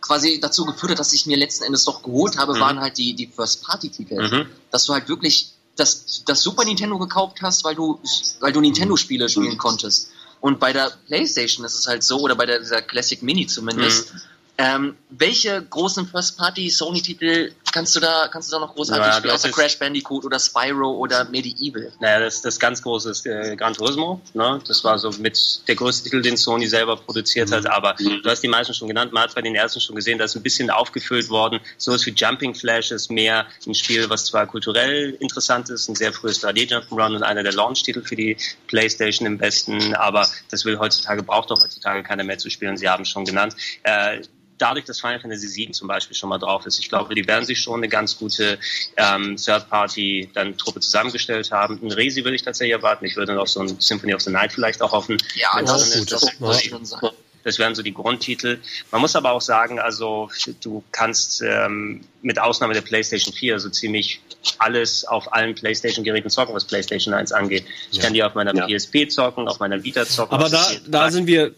quasi dazu geführt hat, dass ich mir letzten Endes doch geholt habe, Mhm. waren halt die, die First-Party-Titel. Mhm. Dass du halt wirklich das, das Super Nintendo gekauft hast, weil du, weil du Nintendo-Spiele spielen konntest. Und bei der PlayStation ist es halt so, oder bei der, dieser Classic Mini zumindest, ähm, welche großen First-Party-Sony-Titel kannst du da, kannst du da noch großartig Ja, spielen, außer ist- Crash Bandicoot oder Spyro oder Medieval? Naja, das, das ganz große ist äh, Gran Turismo. Ne? Das war so mit der größte Titel, den Sony selber produziert hat. Aber du hast die meisten schon genannt. Man hat bei den ersten schon gesehen, da ist ein bisschen aufgefüllt worden. Sowas wie Jumping Flash ist mehr ein Spiel, was zwar kulturell interessant ist, ein sehr frühes 3D-Jump'n'Run und einer der Launch-Titel für die PlayStation im Besten. Aber das will heutzutage, braucht doch heutzutage keiner mehr zu spielen. Sie haben es schon genannt. Äh, dadurch, dass Final Fantasy VII zum Beispiel schon mal drauf ist, ich glaube, die werden sich schon eine ganz gute ähm, Third-Party dann Truppe zusammengestellt haben. Ein Resi würde ich tatsächlich erwarten. Ich würde noch so ein Symphony of the Night vielleicht auch hoffen. Ja, das, ist, ist. das muss schon sein. Das wären so die Grundtitel. Man muss aber auch sagen, also du kannst ähm, mit Ausnahme der PlayStation 4 so ziemlich alles auf allen PlayStation-Geräten zocken, was PlayStation 1 angeht. Ich kann die auf meiner Ja. PSP zocken, auf meiner Vita zocken. Aber da, da PS3. sind wir,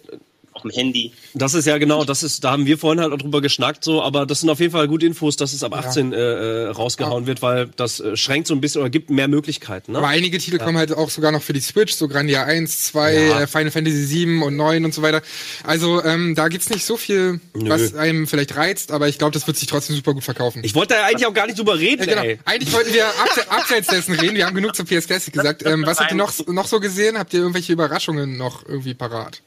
dem Handy. Das ist ja genau, das ist, da haben wir vorhin halt auch drüber geschnackt, so, aber das sind auf jeden Fall gute Infos, dass es ab 18 äh, äh, rausgehauen wird, weil das äh, schränkt so ein bisschen oder gibt mehr Möglichkeiten. Ne? Aber einige Titel kommen halt auch sogar noch für die Switch, so Grandia 1, 2, Ja. äh, Final Fantasy 7 und 9 und so weiter. Also ähm, da gibt's nicht so viel, Nö. was einem vielleicht reizt, aber ich glaube, das wird sich trotzdem super gut verkaufen. Ich wollte da eigentlich auch gar nicht drüber reden, Ja, genau. ey. Eigentlich wollten wir abse abseits dessen reden. Wir haben genug zur PS Classic gesagt. Ähm, was habt ihr noch, noch so gesehen? Habt ihr irgendwelche Überraschungen noch irgendwie parat?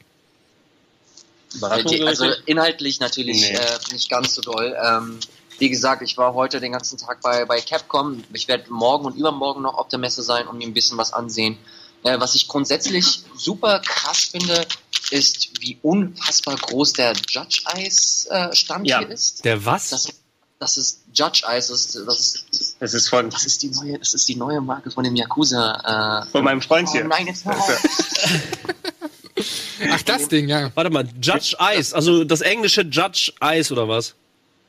Überraschung, Die- Also inhaltlich natürlich Nee. äh, nicht ganz so doll. Ähm, wie gesagt, ich war heute den ganzen Tag bei, bei Capcom. Ich werde morgen und übermorgen noch auf der Messe sein und mir ein bisschen was ansehen. Äh, was ich grundsätzlich super krass finde, ist, wie unfassbar groß der Judge Eyes äh, Stand Ja. hier ist. Der was? Das, das ist Judge Eyes, das ist, das ist, Das ist von, das ist die neue, das ist die neue Marke von dem Yakuza. Äh, von meinem Freund hier. Oh nein, jetzt hör Das auf. Ach, das Ding, ja. Warte mal, Judge Ice, also das englische Judge Ice oder was?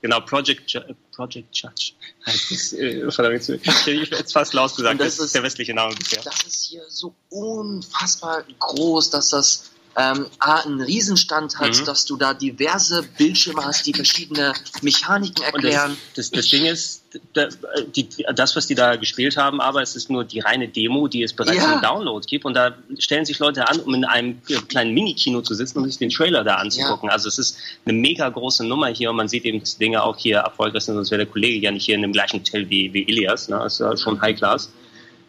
Genau, Project, Ju Project Judge. heißt es, äh, verdammt, ich hätte jetzt fast laut gesagt, das, das ist ist- der westliche Name bisher. das ist hier so unfassbar groß, dass das ähm, A, einen Riesenstand hat, Mhm. dass du da diverse Bildschirme hast, die verschiedene Mechaniken Und das, erklären. das, das Ding ist, da, die, das, was die da gespielt haben, aber es ist nur die reine Demo, die es bereits Ja. im Download gibt. Und da stellen sich Leute an, um in einem äh, kleinen Mini-Kino zu sitzen und sich den Trailer da anzugucken. Also es ist eine mega große Nummer hier und man sieht eben die Dinge auch hier erfolgreich sind, sonst wäre der Kollege ja nicht hier in dem gleichen Hotel wie, wie Ilias. Ne? Das ist ja schon High Class.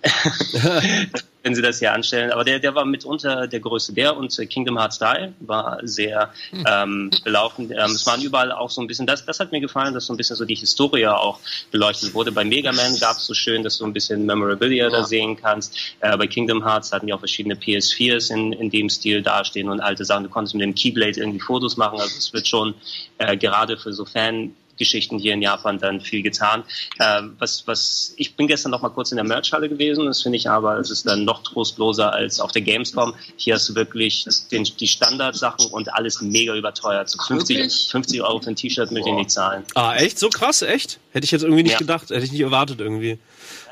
wenn sie das hier anstellen. Aber der, der war mitunter der größte. Der und äh, Kingdom Hearts 3 war sehr ähm, belaufen. Ähm, es waren überall auch so ein bisschen, das, das hat mir gefallen, dass so ein bisschen so die Historie auch beleuchtet wurde. Bei Mega Man gab es so schön, dass du ein bisschen Memorabilia da Ja. sehen kannst. Äh, bei Kingdom Hearts hatten die auch verschiedene PS4s in, in dem Stil dastehen und alte Sachen. Du konntest mit dem Keyblade irgendwie Fotos machen. Also es wird schon äh, gerade für so Fan Geschichten hier in Japan dann viel getan. Ähm, was, was, ich bin gestern noch mal kurz in der Merchhalle gewesen, das finde ich aber, es ist dann noch trostloser als auf der Gamescom. Hier hast du wirklich den, die Standardsachen und alles mega überteuert. So 50, Wirklich? 50 Euro für ein T-Shirt möchte ich nicht zahlen. Ah, echt? So krass, echt? Hätte ich jetzt irgendwie nicht Ja. gedacht, hätte ich nicht erwartet irgendwie.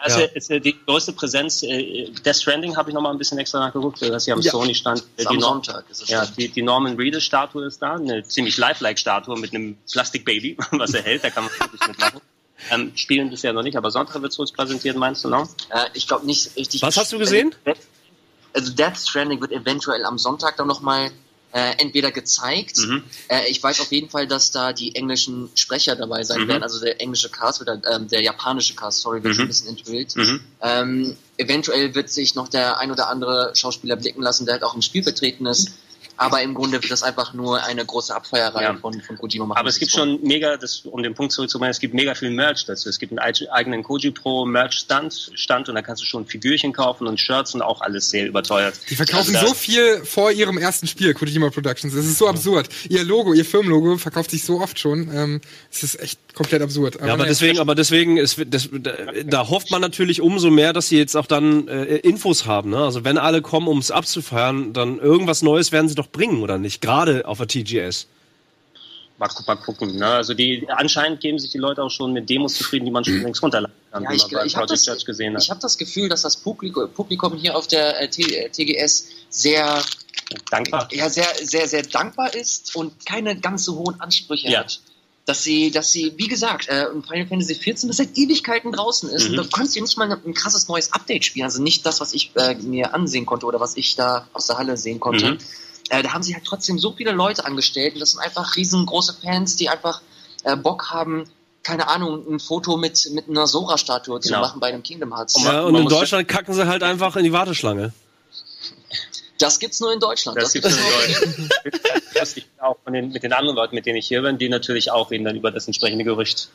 Also Ja. ist, äh, die größte Präsenz, äh, Death Stranding habe ich noch mal ein bisschen extra nachgeguckt, das hier am Ja. Sony-Stand. Das ist die am Nor- Sonntag. Ist es Ja, die, die Norman Reedus-Statue ist da, eine ziemlich lifelike Statue mit einem Plastikbaby, was er hält, da kann man wirklich mitmachen. Ähm, spielen bisher noch nicht, aber Sonntag wird es uns präsentiert, meinst du noch? Äh, ich glaube nicht richtig. Was hast du gesehen? Also Death Stranding wird eventuell am Sonntag dann nochmal äh, entweder gezeigt. Mhm. Äh, ich weiß auf jeden Fall, dass da die englischen Sprecher dabei sein Mhm. werden. Also der englische Cast dann- ähm, der japanische Cast, sorry, wird Mhm. schon ein bisschen enthüllt. Mhm. Ähm, eventuell wird sich noch der ein oder andere Schauspieler blicken lassen, der halt auch im Spiel vertreten ist. Aber im Grunde wird das einfach nur eine große Abfeierei Ja. von, von Kojima machen. Aber es gibt schon mega, das, um den Punkt zurückzumachen, es gibt mega viel Merch dazu. Es gibt einen eig- eigenen Koji Pro Merch Stand, Stand und da kannst du schon Figürchen kaufen und Shirts und auch alles sehr überteuert. Die verkaufen Also so viel vor ihrem ersten Spiel, Kojima Productions. Das ist so absurd. Ihr Logo, ihr Firmenlogo verkauft sich so oft schon. Ähm, es ist echt komplett absurd. Ja, aber deswegen, aber deswegen ist das, da, da hofft man natürlich umso mehr, dass sie jetzt auch dann äh, Infos haben. Ne? Also wenn alle kommen, um es abzufeiern, dann irgendwas Neues werden sie doch bringen, oder nicht? Gerade auf der TGS. Mal, gu- mal gucken. Ne? Also die anscheinend geben sich die Leute auch schon mit Demos zufrieden, die man schon längst runterladen kann, Ja, wie ich, man bei ich habe Project das, Judge gesehen hat. ich hab das Gefühl, dass das Publikum, Publikum hier auf der äh, T- äh, TGS sehr, Dankbar. ja, sehr, sehr, sehr dankbar ist und keine ganz so hohen Ansprüche Ja. hat. Dass sie, dass sie, wie gesagt, äh, in Final Fantasy 14, das seit Ewigkeiten draußen ist, Mhm. und du kannst dir nicht mal ein, ein krasses neues Update spielen. Also nicht das, was ich äh, mir ansehen konnte oder was ich da aus der Halle sehen konnte. Mhm. Äh, da haben sie halt trotzdem so viele Leute angestellt und das sind einfach riesengroße Fans, die einfach äh, Bock haben, keine Ahnung, ein Foto mit, mit einer Sora-Statue zu Genau. machen bei einem Kingdom Hearts. Ja, und in Deutschland kacken sie halt einfach in die Warteschlange. Das gibt's nur in Deutschland. Das gibt's nur in Deutschland. Auch von den, mit den anderen Leuten, mit denen ich hier bin, die natürlich auch reden dann über das entsprechende Gerücht.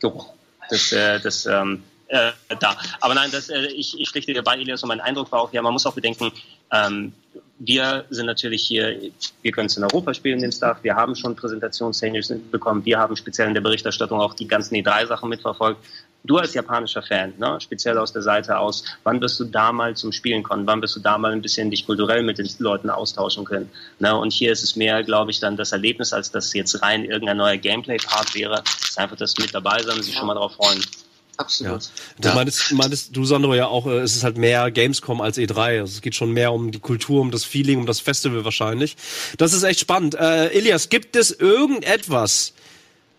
Geruch. Das, äh, das, ähm, äh, da. Aber nein, das, äh, ich, ich schlichte dir bei, Elias, und mein Eindruck war auch, ja, man muss auch bedenken, ähm, wir sind natürlich hier, wir können es in Europa spielen, den Stuff, wir haben schon Präsentationstechnisch bekommen, wir haben speziell in der Berichterstattung auch die ganzen E3-Sachen mitverfolgt. Du als japanischer Fan, ne, speziell aus der Seite aus, wann wirst du da mal zum Spielen kommen? Wann wirst du da mal ein bisschen dich kulturell mit den Leuten austauschen können? Ne, und hier ist es mehr, glaube ich, dann das Erlebnis, als dass jetzt rein irgendein neuer Gameplay-Part wäre. Es ist einfach das mit dabei sein und sich schon mal drauf freuen. Absolut. Du meintest, meintest du, Sandro, ja auch, äh, es ist halt mehr Gamescom als E3. Also es geht schon mehr um die Kultur, um das Feeling, um das Festival wahrscheinlich. Das ist echt spannend. Äh, Elias, gibt es irgendetwas,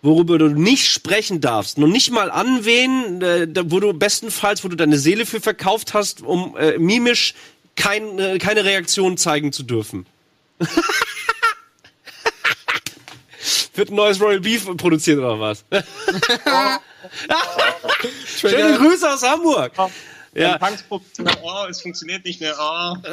worüber du nicht sprechen darfst, noch nicht mal anwählen, äh, wo du bestenfalls, wo du deine Seele für verkauft hast, um äh, mimisch kein, äh, keine Reaktion zeigen zu dürfen? Wird ein neues Royal Beef produziert oder was? Schöne Grüße aus Hamburg. Ja. Oh, es funktioniert nicht mehr. Oh.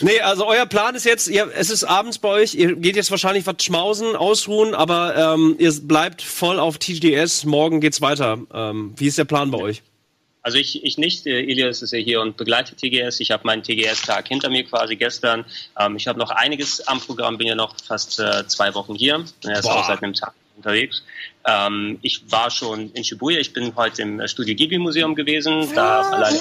Nee, also euer Plan ist jetzt, ihr, es ist abends bei euch, ihr geht jetzt wahrscheinlich was schmausen, ausruhen, aber ähm, ihr bleibt voll auf TGS, morgen geht's weiter. Ähm, wie ist der Plan bei euch? Also ich, ich nicht, Elias ist ja hier und begleitet TGS. Ich habe meinen TGS-Tag hinter mir quasi gestern. Ähm, ich habe noch einiges am Programm, bin ja noch fast äh, zwei Wochen hier. Er ist Boah. auch seit einem Tag unterwegs. Ähm, ich war schon in Shibuya, ich bin heute im äh, Studio Ghibli Museum gewesen, da alleine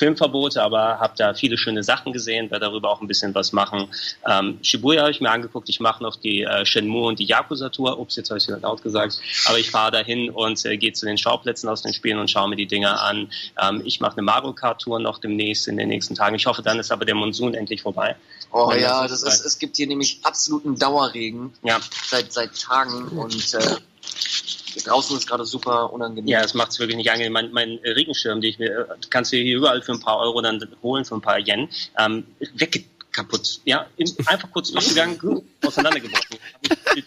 Filmverbote, aber habe da viele schöne Sachen gesehen, werde darüber auch ein bisschen was machen. Ähm, Shibuya habe ich mir angeguckt, ich mache noch die äh, Shenmue und die Yakuza-Tour. Ups, jetzt habe ich wieder laut gesagt. Aber ich fahre dahin und äh, gehe zu den Schauplätzen aus den Spielen und schaue mir die Dinger an. Ähm, ich mache eine Mario Kart-Tour noch demnächst in den nächsten Tagen. Ich hoffe, dann ist aber der Monsun endlich vorbei. Oh ja, das ist, es gibt hier nämlich absoluten Dauerregen Ja, seit, seit Tagen und äh, draußen ist gerade super unangenehm. ja, das macht es wirklich nicht angenehm. Mein, mein Regenschirm, den ich mir, äh, kannst du hier überall für ein paar Euro dann holen, für ein paar Yen, ähm, weg kaputt. Ja, einfach kurz durchgegangen, auseinandergebrochen.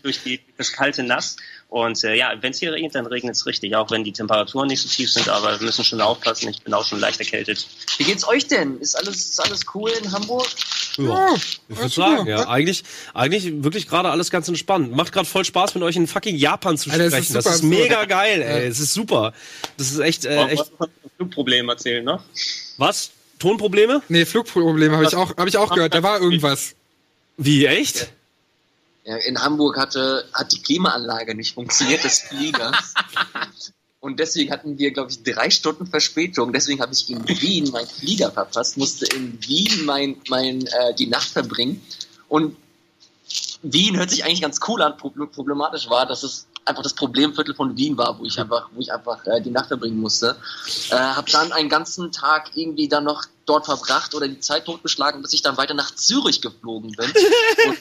Durch die, das kalte Nass. Und äh, ja, wenn es hier regnet, dann regnet es richtig, auch wenn die Temperaturen nicht so tief sind, aber wir müssen schon aufpassen. Ich bin auch schon leicht erkältet. Wie geht's euch denn? Ist alles, ist alles cool in Hamburg? Ja, ich würde sagen, ja. Eigentlich, eigentlich wirklich gerade alles ganz entspannt. Macht gerade voll Spaß, mit euch in fucking Japan zu Alter, sprechen. das Das ist ist, super mega geil, ey. Es ist super. Das ist echt, äh, echt. Flugproblem erzählen noch. Was? Tonprobleme? Nee, Flugprobleme habe ich auch, habe ich auch gehört. Da war irgendwas. Wie, echt? Ja, in Hamburg hatte, hat die Klimaanlage nicht funktioniert des Fliegers. Und deswegen hatten wir, glaube ich, drei Stunden Verspätung. Deswegen habe ich in Wien meinen Flieger verpasst, musste in Wien mein, mein, äh, die Nacht verbringen. Und Wien hört sich eigentlich ganz cool an. Pro- Problematisch war, dass es einfach das Problemviertel von Wien war, wo ich einfach, wo ich einfach äh, die Nacht verbringen musste. Äh, habe dann einen ganzen Tag irgendwie dann noch dort verbracht oder die Zeit totgeschlagen, bis ich dann weiter nach Zürich geflogen bin. Und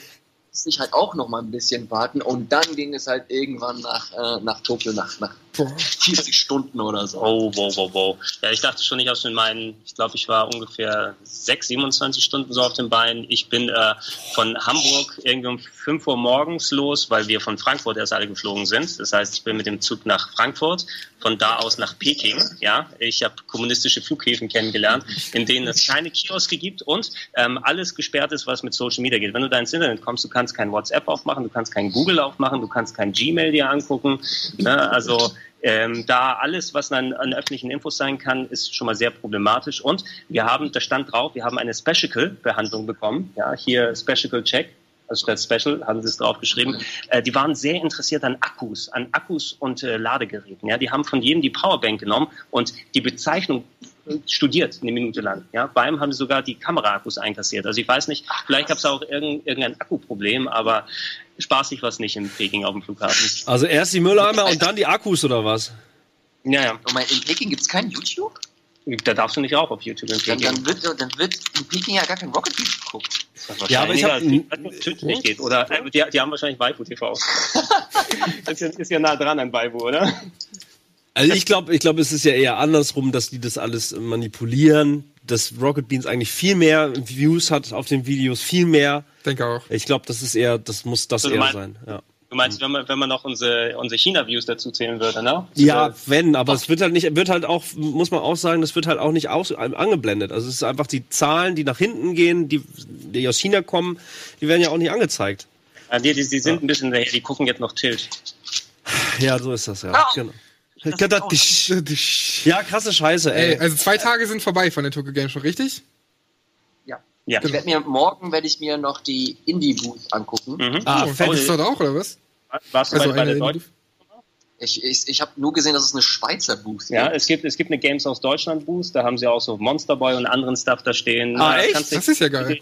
musste ich halt auch noch mal ein bisschen warten und dann ging es halt irgendwann nach, äh, nach Tokio, nach, nach. 40 Stunden oder so. Oh, wow, wow, wow. Ja, ich dachte schon, ich habe mit meinen, ich glaube, ich war ungefähr 6, 27 Stunden so auf den Beinen. Ich bin äh, von Hamburg irgendwie um 5 Uhr morgens los, weil wir von Frankfurt erst alle geflogen sind. Das heißt, ich bin mit dem Zug nach Frankfurt, von da aus nach Peking. Ja, ich habe kommunistische Flughäfen kennengelernt, in denen es keine Kioske gibt und ähm, alles gesperrt ist, was mit Social Media geht. Wenn du da ins Internet kommst, du kannst kein WhatsApp aufmachen, du kannst kein Google aufmachen, du kannst kein Gmail dir angucken. Ne? Also ähm, da alles, was an, an öffentlichen Infos sein kann, ist schon mal sehr problematisch. Und wir haben, da stand drauf, wir haben eine Special-Behandlung bekommen. Ja, hier Special-Check. Also statt Special haben sie es drauf geschrieben. Äh, die waren sehr interessiert an Akkus, an Akkus und äh, Ladegeräten. Ja, die haben von jedem die Powerbank genommen und die Bezeichnung studiert eine Minute lang. Ja, bei ihm haben sie sogar die Kameraakkus einkassiert. Also ich weiß nicht, vielleicht gab es auch irgendein Akkuproblem, aber spaßig war es nicht in Peking auf dem Flughafen. Also erst die Mülleimer und dann die Akkus oder was? Ja, ja. Und mein, in Peking gibt's kein YouTube? Da darfst du nicht rauf auf YouTube in Dann, Peking. dann, wird, dann wird in Peking ja gar kein Rocket League geguckt. Ja, aber ich hab- nicht geht. Oder äh, die, die haben wahrscheinlich Waifu TV. das ist ja, ist ja nah dran an Waifu, oder? Also ich glaube, ich glaube, es ist ja eher andersrum, dass die das alles manipulieren, dass Rocket Beans eigentlich viel mehr Views hat auf den Videos, viel mehr. Denke auch. Ich glaube, das ist eher, das muss das Also eher meinst- sein. Ja. Du meinst, wenn man, wenn man noch unsere, unsere China-Views dazu zählen würde, ne? Ja, wenn, aber es wird halt nicht, wird halt auch, muss man auch sagen, das wird halt auch nicht aus, angeblendet. Also es ist einfach die Zahlen, die nach hinten gehen, die, die aus China kommen, die werden ja auch nicht angezeigt. Ja, die, die, die sind ein bisschen daher, die gucken jetzt noch Tilt. Ja, so ist das ja. Ah. Genau. Ja, Ja, krasse Scheiße, ey. also zwei Tage sind vorbei von der Tokyo Game Show, richtig? Ja. Ja. Ich werd mir, morgen werde ich mir noch die Indie-Booth angucken. Mhm. Ah, oh, fett. ist das dort auch, oder was? Warst du Also bei, bei der Deutschen? Ich, ich, ich habe nur gesehen, dass es eine Schweizer Booth Ja, gibt. es gibt, es gibt eine Games aus Deutschland Boost, da haben sie auch so Monster Boy und anderen Stuff da stehen. Ah, Da echt? Das ist ja geil.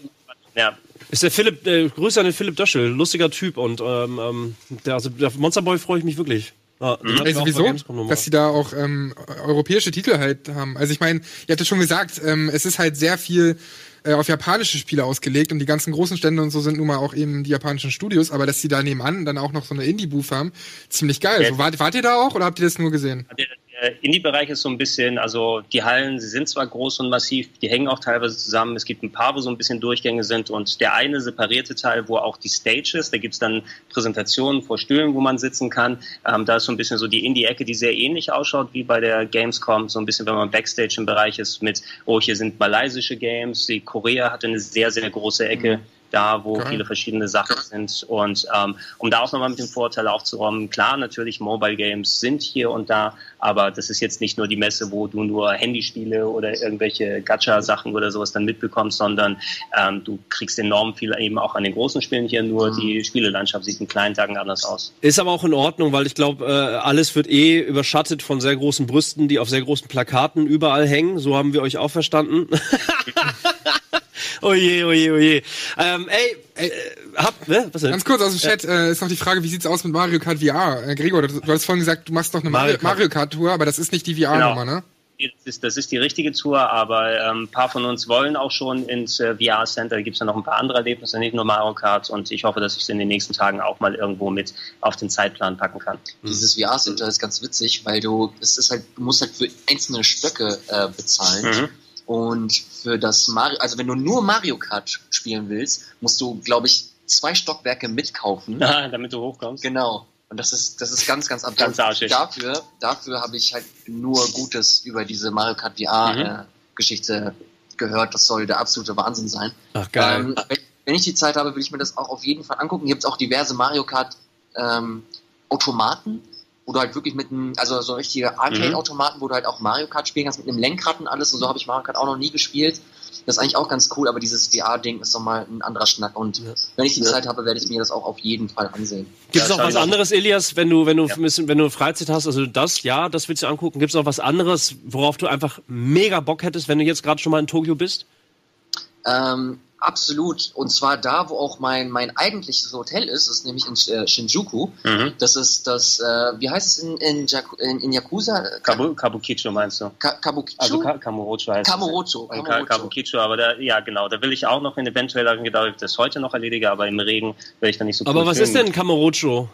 Ja, Ist der Philipp, äh, Grüße an den Philipp Döschel, lustiger Typ und ähm, ähm, der, also der Monsterboy freue ich mich wirklich. Ja, den hatten wir Also. Dass sie da auch ähm, europäische Titel halt haben. Also ich meine, ihr habt ja schon gesagt, ähm, es ist halt sehr viel äh, auf japanische Spiele ausgelegt und die ganzen großen Stände und so sind nun mal auch eben die japanischen Studios, aber dass sie da nebenan dann auch noch so eine Indie-Booth haben, ziemlich geil. Ja. So, wart, wart ihr da auch oder habt ihr das nur gesehen? Der, der Indie-Bereich ist so ein bisschen, also die Hallen, sie sind zwar groß und massiv, die hängen auch teilweise zusammen. Es gibt ein paar, wo so ein bisschen Durchgänge sind und der eine separierte Teil, wo auch die Stage ist, da gibt's dann Präsentationen vor Stühlen, wo man sitzen kann. Ähm, da ist so ein bisschen so die Indie-Ecke, die sehr ähnlich ausschaut wie bei der Gamescom, so ein bisschen, wenn man Backstage im Bereich ist mit, oh, hier sind malaysische Games, die Korea hatte eine sehr, sehr große Ecke. Da, wo Geil. viele verschiedene Sachen sind. Und ähm, um da auch nochmal mit dem Vorteil aufzuräumen, klar, natürlich, Mobile Games sind hier und da, aber das ist jetzt nicht nur die Messe, wo du nur Handyspiele oder irgendwelche Gacha-Sachen oder sowas dann mitbekommst, sondern ähm, du kriegst enorm viel eben auch an den großen Spielen hier, nur die Spielelandschaft sieht in kleinen Tagen anders aus. Ist aber auch in Ordnung, weil ich glaube, äh, alles wird eh überschattet von sehr großen Brüsten, die auf sehr großen Plakaten überall hängen. So haben wir euch auch verstanden. oje, oje, oje. Ähm, ey, äh, hab, ne? Was denn? Ganz kurz aus dem Chat äh, ist noch die Frage, wie sieht's aus mit Mario Kart VR? Äh, Gregor, du, du hast vorhin gesagt, du machst noch eine Mario Mario, Kart. Tour, aber das ist nicht die VR-Nummer, ne? Das ist, das ist die richtige Tour, aber ähm, ein paar von uns wollen auch schon ins äh, VR-Center. Da gibt es ja noch ein paar andere Erlebnisse, nicht nur Mario Kart. Und ich hoffe, dass ich es in den nächsten Tagen auch mal irgendwo mit auf den Zeitplan packen kann. Dieses VR-Center ist ganz witzig, weil du, es ist halt, du musst halt für einzelne Stöcke äh, bezahlen. Mhm. Und für das Mario, also wenn du nur Mario Kart spielen willst, musst du, glaube ich, zwei Stockwerke mitkaufen. Ah, damit du hochkommst. Genau. Und das ist, das ist ganz, ganz absurd. Ganz arschig. Dafür, dafür habe ich halt nur Gutes über diese Mario Kart Mhm. VR-Geschichte gehört. Das soll der absolute Wahnsinn sein. Ach, geil. Ähm, wenn, wenn ich die Zeit habe, will ich mir das auch auf jeden Fall angucken. Hier gibt es auch diverse Mario Kart ähm, Automaten, wo du halt wirklich mit einem, also so richtige Arcade-Automaten, wo du halt auch Mario Kart spielen kannst mit einem Lenkrad und alles. Und so habe ich Mario Kart auch noch nie gespielt. Das ist eigentlich auch ganz cool, aber dieses VR-Ding ist nochmal ein anderer Schnack. Und wenn ich die Zeit habe, werde ich mir das auch auf jeden Fall ansehen. Gibt's Ja, noch schau was auch. anderes, Elias, wenn du, wenn du, Ja. ein bisschen- wenn du Freizeit hast, also das, ja, das willst du angucken. Gibt's noch was anderes, worauf du einfach mega Bock hättest, wenn du jetzt gerade schon mal in Tokio bist? Ähm, absolut. Und zwar da, wo auch mein, mein eigentliches Hotel ist, das ist nämlich in äh, Shinjuku. Mhm. Das ist das, äh, wie heißt es in, in, Jaku- in, in Yakuza? Kabu, Kabukicho meinst du? Ka Kabukicho? Also Ka Kamurocho heißt Kamurocho. es. Ka Kamurocho. Kabukicho, aber da, ja genau, da will ich auch noch in eventuell habe ich gedacht, ob ich das heute noch erledige, aber im Regen werde ich da nicht so Aber was ist filmen. denn Kamurocho?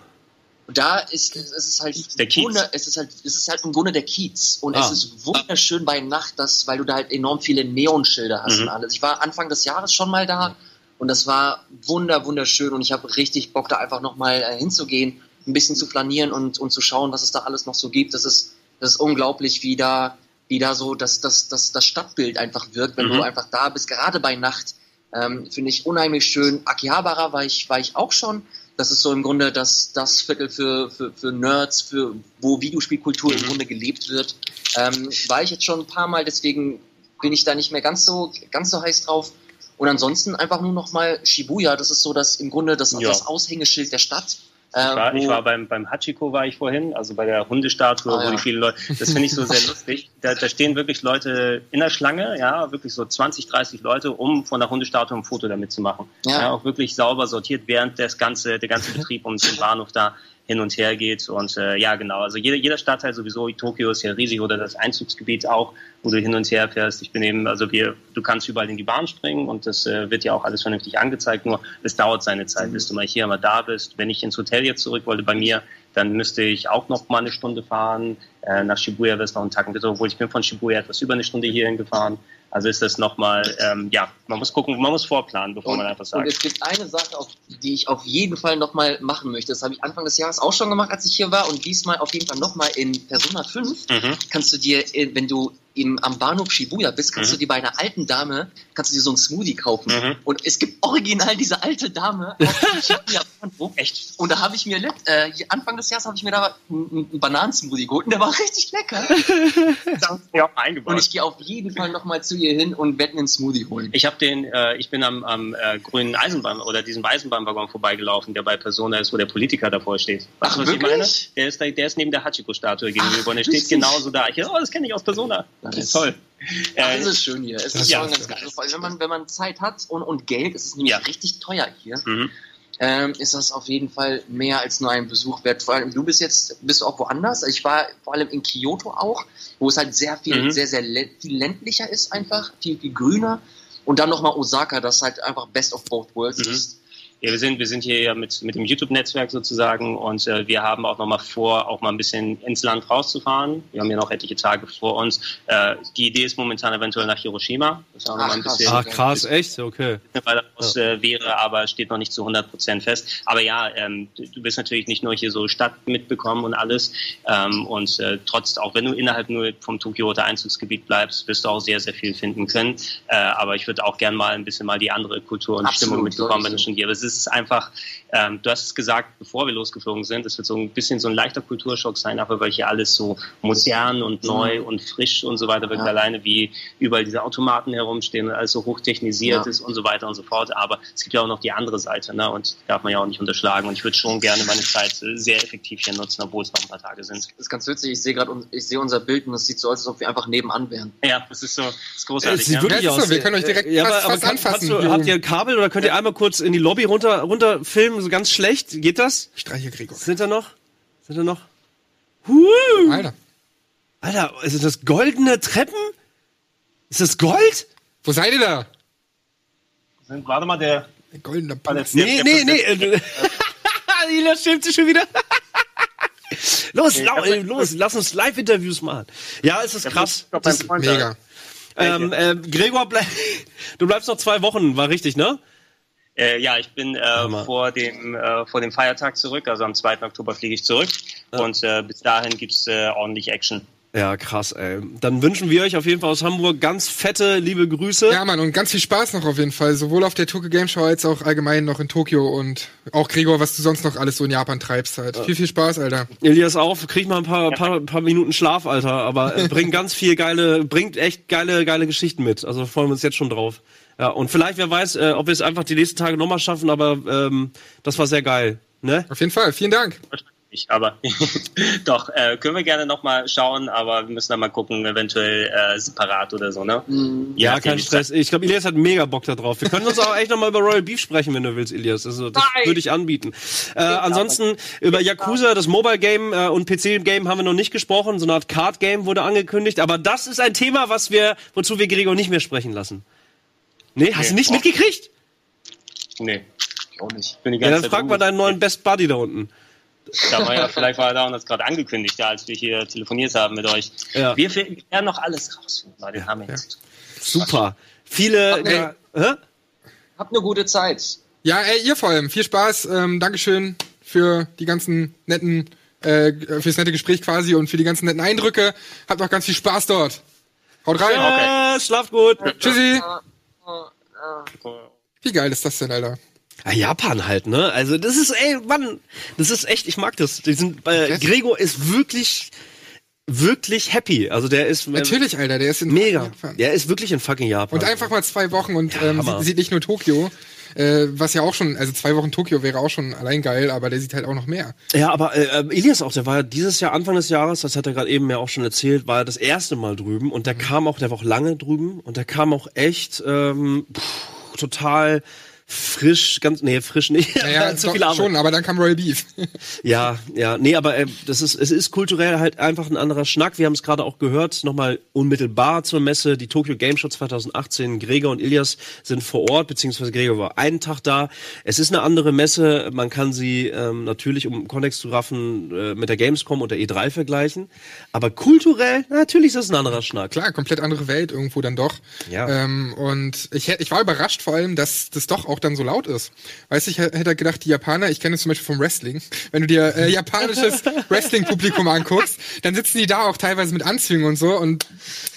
Und da ist es ist halt Der Kiez. Wunder, es ist halt es ist halt im Grunde der Kiez und Ah. es ist wunderschön bei Nacht, das, weil du da halt enorm viele Neonschilder hast Mhm. und alles. Ich war Anfang des Jahres schon mal da und das war wunder wunderschön und ich habe richtig Bock da einfach noch mal äh, hinzugehen, ein bisschen zu flanieren und und zu schauen, was es da alles noch so gibt. Das ist das ist unglaublich, wie da wie da so das das das das Stadtbild einfach wirkt, wenn Mhm. du einfach da bist, gerade bei Nacht. Ähm, Finde ich unheimlich schön. Akihabara war ich, war ich auch schon. Das ist so im Grunde das, das Viertel für, für, für Nerds, für, wo Videospielkultur im Grunde gelebt wird. Ähm, war ich jetzt schon ein paar Mal, deswegen bin ich da nicht mehr ganz so, ganz so heiß drauf. Und ansonsten einfach nur noch mal Shibuya. Das ist so das im Grunde das, Ja. das Aushängeschild der Stadt. Ich war, Äh, ich wo- war beim, beim Hachiko war ich vorhin, also bei der Hundestatue, Ah, wo ja. die viele Leute, das finde ich so sehr lustig. Da, da stehen wirklich Leute in der Schlange, ja, wirklich so 20, 30 Leute, um von der Hundestatue ein Foto damit zu machen. Ja. Ja. auch wirklich sauber sortiert, während das ganze, der ganze Betrieb um den Bahnhof da hin und her geht. Und äh, ja, genau. Also jeder, jeder Stadtteil sowieso, Tokio ist ja riesig oder das Einzugsgebiet auch, wo du hin und her fährst. Ich bin eben, also wir, du kannst überall in die Bahn springen und das äh, wird ja auch alles vernünftig angezeigt. Nur es dauert seine Zeit, bis du mal hier mal da bist. Wenn ich ins Hotel jetzt zurück wollte bei mir, dann müsste ich auch noch mal eine Stunde fahren. Äh, nach Shibuya wäre es noch einen Tacken obwohl ich bin von Shibuya etwas über eine Stunde hierhin gefahren. Also ist das nochmal, ähm, ja, man muss gucken, man muss vorplanen, bevor Und, man einfach und sagt. es gibt eine Sache, auf, die ich auf jeden Fall nochmal machen möchte. Das habe ich Anfang des Jahres auch schon gemacht, als ich hier war. Und diesmal auf jeden Fall nochmal in Persona 5. Mhm. Kannst du dir, äh, wenn du im, am Bahnhof Shibuya bist, kannst Mhm. du dir bei einer alten Dame, kannst du dir so einen Smoothie kaufen. Mhm. Und es gibt original diese alte Dame Bahnhof. Echt? Und da habe ich mir, äh, Anfang des Jahres habe ich mir da einen, einen Bananensmoothie geholt und der war richtig lecker. Auch eingebaut. Und ich gehe auf jeden Fall nochmal zu ihr hin und werde mir einen Smoothie holen. Ich habe den, äh, ich bin am, am äh, grünen Eisenbahn oder diesem Eisenbahnwaggon vorbeigelaufen, der bei Persona ist, wo der Politiker davor steht. Weißt du, Ach, was ich wirklich? meine? Der ist, da, der ist neben der Hachiko-Statue gegenüber und er steht genauso da. Ich, oh, das kenne ich aus Persona. Das Das ist- ist toll. Ja, Äh, es ist schön hier. Es ist ja. schon ganz geil. Allem, wenn man, wenn man Zeit hat und, und Geld, es ist nämlich Ja. richtig teuer hier. mhm. ähm, ist das auf jeden Fall mehr als nur ein Besuch wert. Vor allem, du bist jetzt, bist du auch woanders. Ich war vor allem in Kyoto auch, wo es halt sehr viel, Mhm. sehr, sehr viel ländlicher ist einfach, viel, viel grüner. Und dann nochmal Osaka, das halt einfach best of both worlds Mhm. ist. Ja, wir sind, wir sind hier ja mit, mit dem YouTube-Netzwerk sozusagen und äh, wir haben auch nochmal vor, auch mal ein bisschen ins Land rauszufahren. Wir haben ja noch etliche Tage vor uns. Äh, die Idee ist momentan eventuell nach Hiroshima. Das ist auch Ach, ein krass. bisschen, Ach krass, echt? Okay. weil das äh, wäre, aber steht noch nicht zu 100 Prozent fest. Aber ja, ähm, du bist natürlich nicht nur hier so Stadt mitbekommen und alles. Ähm, und äh, trotz, auch wenn du innerhalb nur vom Tokio-Hotel Einzugsgebiet bleibst, wirst du auch sehr, sehr viel finden können. Äh, aber ich würde auch gern mal ein bisschen mal die andere Kultur und Absolut, Stimmung mitbekommen, wenn du schon hier bist. Es ist einfach, ähm, du hast es gesagt, bevor wir losgeflogen sind, es wird so ein bisschen so ein leichter Kulturschock sein, einfach weil hier alles so modern und neu und frisch und so weiter wirkt. Mhm. Ja. Alleine wie überall diese Automaten herumstehen und alles so hochtechnisiert Ja. ist und so weiter und so fort. Aber es gibt ja auch noch die andere Seite, ne? Und die darf man ja auch nicht unterschlagen. Und ich würde schon gerne meine Zeit äh, sehr effektiv hier nutzen, obwohl es noch ein paar Tage sind. Das ist ganz witzig. Ich sehe gerade, ich sehe unser Bild und es sieht so aus, als ob wir einfach nebenan wären. Ja, das ist so, das ist Es großartig. sieht ja. wirklich Ja, das ist aus. so, wir können euch direkt ja, fast- aber, aber fast kann, anfassen, du, habt ihr ein Kabel oder könnt ihr einmal kurz in die Lobby runter, runter filmen, so ganz schlecht? Geht das? Streiche Gregor. Sind da noch? Sind da noch? Huh. Alter. Alter, sind das goldene Treppen? Ist das Gold? Wo seid ihr da? Warte mal, der, der, Palast. Nee, nee, nee. äh, Ila schämt sich schon wieder. los, lau, äh, los, lass uns Live-Interviews machen. Ja, es ist krass. Doch Das, da. Mega. ähm, äh, Gregor, bleib, du bleibst noch zwei Wochen, war richtig, ne? Äh, ja, ich bin äh, vor, dem, äh, vor dem Feiertag zurück, also am 2. Oktober fliege ich zurück. Und äh, bis dahin gibt's äh, ordentlich Action. Ja, krass, ey. Dann wünschen wir euch auf jeden Fall aus Hamburg ganz fette, liebe Grüße. Ja, Mann, und ganz viel Spaß noch auf jeden Fall. Sowohl auf der Tokyo Game Show als auch allgemein noch in Tokio und auch Gregor, was du sonst noch alles so in Japan treibst halt. Viel, viel Spaß, Alter. Elias auf, krieg mal ein paar, paar, paar Minuten Schlaf, Alter, aber äh, bringt ganz viel geile, bringt echt geile, geile Geschichten mit. Also freuen wir uns jetzt schon drauf. Ja, und vielleicht, wer weiß, äh, ob wir es einfach die nächsten Tage nochmal schaffen, aber ähm, das war sehr geil. Ne? Auf jeden Fall. Vielen Dank. Ich, aber doch, äh, können wir gerne nochmal schauen, aber wir müssen dann mal gucken, eventuell äh, separat oder so, ne? Je Ja, nachdem, kein Stress. Ich glaube, Elias hat mega Bock da drauf. Wir können uns auch echt nochmal über Royal Beef sprechen, wenn du willst, Elias. Also, das würde ich anbieten. Äh, ansonsten, über Yakuza, das Mobile Game äh, und PC Game haben wir noch nicht gesprochen. So eine Art Card Game wurde angekündigt. Aber das ist ein Thema, was wir, wozu wir Gregor nicht mehr sprechen lassen. Nee, hast Nee. du nicht Oh. mitgekriegt? Nee, Ich auch nicht. bin die Ja, ganze dann Zeit frag mal deinen neuen Best Buddy da unten. Da war ja, vielleicht war er da und das gerade angekündigt, ja, als wir hier telefoniert haben mit euch. Ja. Wir, werden noch alles rausfinden, Leute. haben wir jetzt. Super. Viele. Ey. Ja, hä? Habt eine gute Zeit. Ja, ey, ihr vor allem. Viel Spaß. Ähm, Dankeschön für die ganzen netten, äh, fürs nette Gespräch quasi und für die ganzen netten Eindrücke. Habt noch ganz viel Spaß dort. Haut rein. Äh, schlaf gut. Tschüssi. Wie geil ist das denn, Alter? Ja, Japan halt, ne? Also das ist, ey, Mann, das ist echt, ich mag das. Die sind, äh. Gregor ist wirklich, wirklich happy. Also der ist äh, Natürlich, Alter, der ist in mega. Japan. Der ist wirklich in fucking Japan. Und einfach mal zwei Wochen und Ja, ähm, sieht nicht nur Tokio, äh, was ja auch schon, also zwei Wochen Tokio wäre auch schon allein geil, aber der sieht halt auch noch mehr. Ja, aber äh, äh, Elias auch, der war ja dieses Jahr, Anfang des Jahres, das hat er gerade eben mir auch schon erzählt, war er das erste Mal drüben und der Mhm. kam auch, der war auch lange drüben und der kam auch echt ähm, pff, total frisch, ganz, nee, frisch nicht, Naja, zu viel Arbeit. schon, aber dann kam Royal Beef. Ja, ja, nee, aber äh, das ist, es ist kulturell halt einfach ein anderer Schnack. Wir haben es gerade auch gehört, nochmal unmittelbar zur Messe, die Tokyo Game Show 2018. Gregor und Ilias sind vor Ort, beziehungsweise Gregor war einen Tag da. Es ist eine andere Messe. Man kann sie ähm, natürlich, um Kontext zu raffen, äh, mit der Gamescom und der E3 vergleichen. Aber kulturell, natürlich ist das ein anderer Schnack. Klar, komplett andere Welt irgendwo dann doch. Ja. Ähm, und ich, ich war überrascht vor allem, dass das doch auch dann so laut ist. Weißt du, ich hätte gedacht, die Japaner, ich kenne es zum Beispiel vom Wrestling, wenn du dir äh, japanisches Wrestling-Publikum anguckst, dann sitzen die da auch teilweise mit Anzügen und so und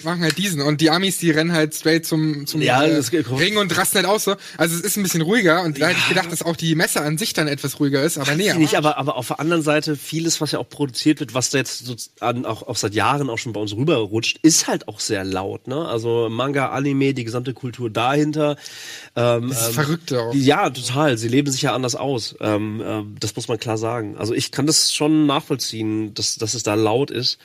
machen halt diesen. Und die Amis, die rennen halt straight zum, zum Ja, äh, Ring und rasten halt aus so. Also es ist ein bisschen ruhiger und da hätte ich gedacht, dass auch die Messe an sich dann etwas ruhiger ist, aber nee. Nicht, aber- aber, aber auf der anderen Seite, vieles, was ja auch produziert wird, was da jetzt so an, auch, auch seit Jahren auch schon bei uns rüberrutscht, ist halt auch sehr laut. Ne? Also Manga, Anime, die gesamte Kultur dahinter. Ähm, Das ist ähm, verrückt, auch. Ja, total. Sie leben sich ja anders aus. Ähm, ähm, das muss man klar sagen. Also ich kann das schon nachvollziehen, dass, dass es da laut ist.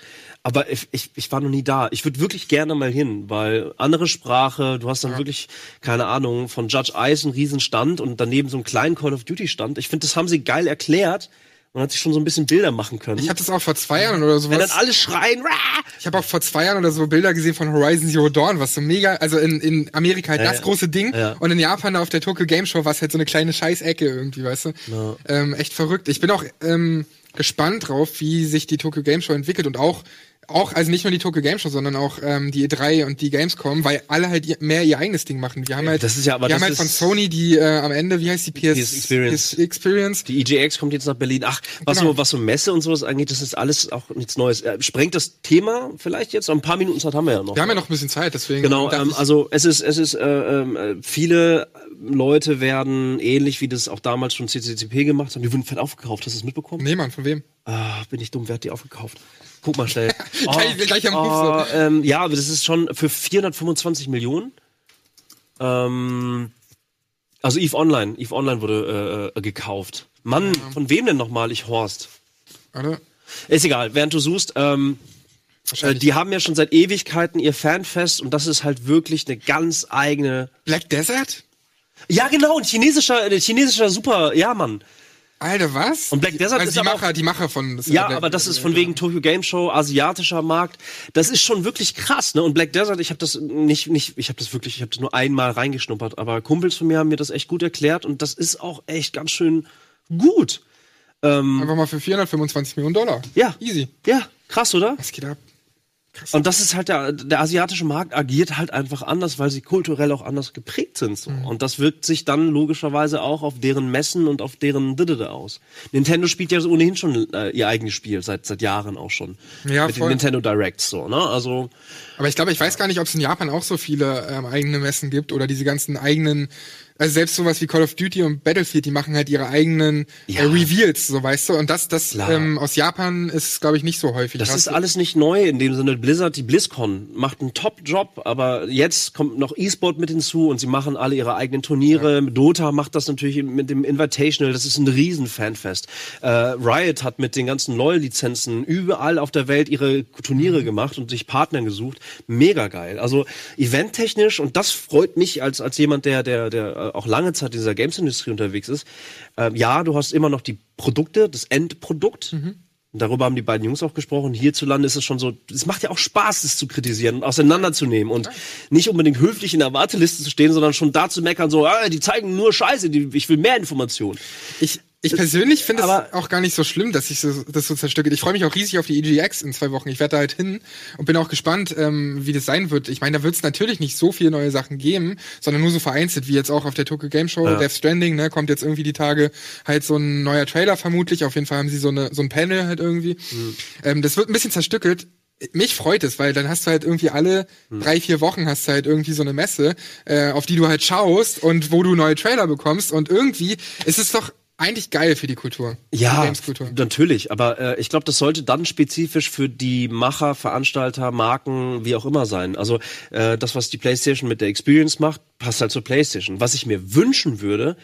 Aber ich, ich, ich war noch nie da. Ich würde wirklich gerne mal hin, weil andere Sprache, du hast dann wirklich, keine Ahnung, von Judge Ice einen riesen Stand und daneben so einen kleinen Call of Duty Stand. Ich finde, das haben sie geil erklärt. Man hat sich schon so ein bisschen Bilder machen können. Ich hatte das auch vor zwei Jahren oder sowas. Wenn dann alle schreien, Rah! Ich habe auch vor zwei Jahren oder so Bilder gesehen von Horizon Zero Dawn, was so mega, also in, in Amerika halt Ja, das ja. große Ding Ja. und in Japan auf der Tokyo Game Show war es halt so eine kleine Scheißecke irgendwie, weißt du? Ähm, echt verrückt. Ich bin auch ähm, gespannt drauf, wie sich die Tokyo Game Show entwickelt und auch auch, also nicht nur die Tokyo Game Show, sondern auch ähm, die E3 und die Gamescom, weil alle halt mehr ihr eigenes Ding machen. Wir haben halt, das ist ja aber wir haben halt von Sony die äh, am Ende, wie heißt die PS, PS Experience. PS Experience. Die EGX kommt jetzt nach Berlin. Ach, was, Genau. so, was so Messe und sowas angeht, das ist alles auch nichts Neues. Äh, sprengt das Thema vielleicht jetzt? Ein paar Minuten Zeit haben wir ja noch. Wir haben ja noch ein bisschen Zeit, deswegen. Genau, ähm, also es ist, es ist, äh, ähm, äh, viele Leute werden ähnlich wie das auch damals schon CCCP gemacht haben, die wurden fett aufgekauft. Hast du das mitbekommen? nee, Mann, von wem? Ah, bin ich dumm, wer hat die aufgekauft? Guck mal schnell. Gleich- gleich am oh, ähm, Ja, aber das ist schon für 425 Millionen. Ähm, also Eve Online, Eve Online wurde äh, äh, gekauft. Mann, von wem denn nochmal? Ich Horst. Warte. Ist egal, während du suchst, ähm, äh, die haben ja schon seit Ewigkeiten ihr Fanfest und das ist halt wirklich eine ganz eigene. Black Desert? Ja, genau, ein chinesischer, ein chinesischer Super, ja, Mann. Alter, was? Und Black Desert also ist die Macher, die Macher von Ja, Black- aber das ist von wegen Tokyo Game Show, asiatischer Markt. Das ist schon wirklich krass, ne? Und Black Desert, ich habe das nicht, nicht, ich habe das wirklich, ich habe das nur einmal reingeschnuppert, aber Kumpels von mir haben mir das echt gut erklärt und das ist auch echt ganz schön gut. Einfach mal für 425 Millionen Dollar. Ja. Easy. Ja, krass, oder? Was geht ab? Und das ist halt der, der asiatische Markt agiert halt einfach anders, weil sie kulturell auch anders geprägt sind. So. Mhm. Und das wirkt sich dann logischerweise auch auf deren Messen und auf deren Didede aus. Nintendo spielt ja ohnehin schon äh, ihr eigenes Spiel, seit, seit Jahren auch schon. Ja, Mit den voll. Nintendo Directs so, ne? Also, Aber ich glaube, ich weiß gar nicht, ob es in Japan auch so viele ähm, eigene Messen gibt oder diese ganzen eigenen, also selbst sowas wie Call of Duty und Battlefield, die machen halt ihre eigenen Ja. äh, Reveals, so weißt du. Und das, das Klar. ähm, aus Japan ist, glaube ich, nicht so häufig. das ist alles nicht neu in dem Sinne. Blizzard, die BlizzCon, macht einen Top-Job, aber jetzt kommt noch E-Sport mit hinzu und sie machen alle ihre eigenen Turniere. Dota macht das natürlich mit dem Invitational, das ist ein riesen Fanfest. Äh, Riot hat mit den ganzen LoL-Lizenzen überall auf der Welt ihre Turniere gemacht und sich Partnern gesucht. Mega geil. Also eventtechnisch, und das freut mich als, als jemand, der, der, der äh, auch lange Zeit in dieser Games-Industrie unterwegs ist. Ähm, ja, du hast immer noch die Produkte, das Endprodukt. Und Darüber haben die beiden Jungs auch gesprochen. Hierzulande ist es schon so, es macht ja auch Spaß, das zu kritisieren und auseinanderzunehmen und nicht unbedingt höflich in der Warteliste zu stehen, sondern schon da zu meckern, so, ah, die zeigen nur Scheiße, die, ich will mehr Informationen. Ich, ich persönlich finde es auch gar nicht so schlimm, dass sich so, das so zerstückelt. Ich freue mich auch riesig auf die EGX in zwei Wochen. Ich werde da halt hin und bin auch gespannt, ähm, wie das sein wird. Ich meine, da wird es natürlich nicht so viele neue Sachen geben, sondern nur so vereinzelt, wie jetzt auch auf der Tokyo Game Show. Death Stranding, ne, kommt jetzt irgendwie die Tage halt so ein neuer Trailer vermutlich. Auf jeden Fall haben sie so, eine, so ein Panel halt irgendwie. Ähm, das wird ein bisschen zerstückelt. Mich freut es, weil dann hast du halt irgendwie alle drei, vier Wochen hast du halt irgendwie so eine Messe, äh, auf die du halt schaust und wo du neue Trailer bekommst und irgendwie ist es doch eigentlich geil für die Kultur. die Ja, Games-Kultur. natürlich. Aber äh, ich glaube, das sollte dann spezifisch für die Macher, Veranstalter, Marken, wie auch immer sein. Also äh, das, was die PlayStation mit der Experience macht, passt halt zur PlayStation. Was ich mir wünschen würde,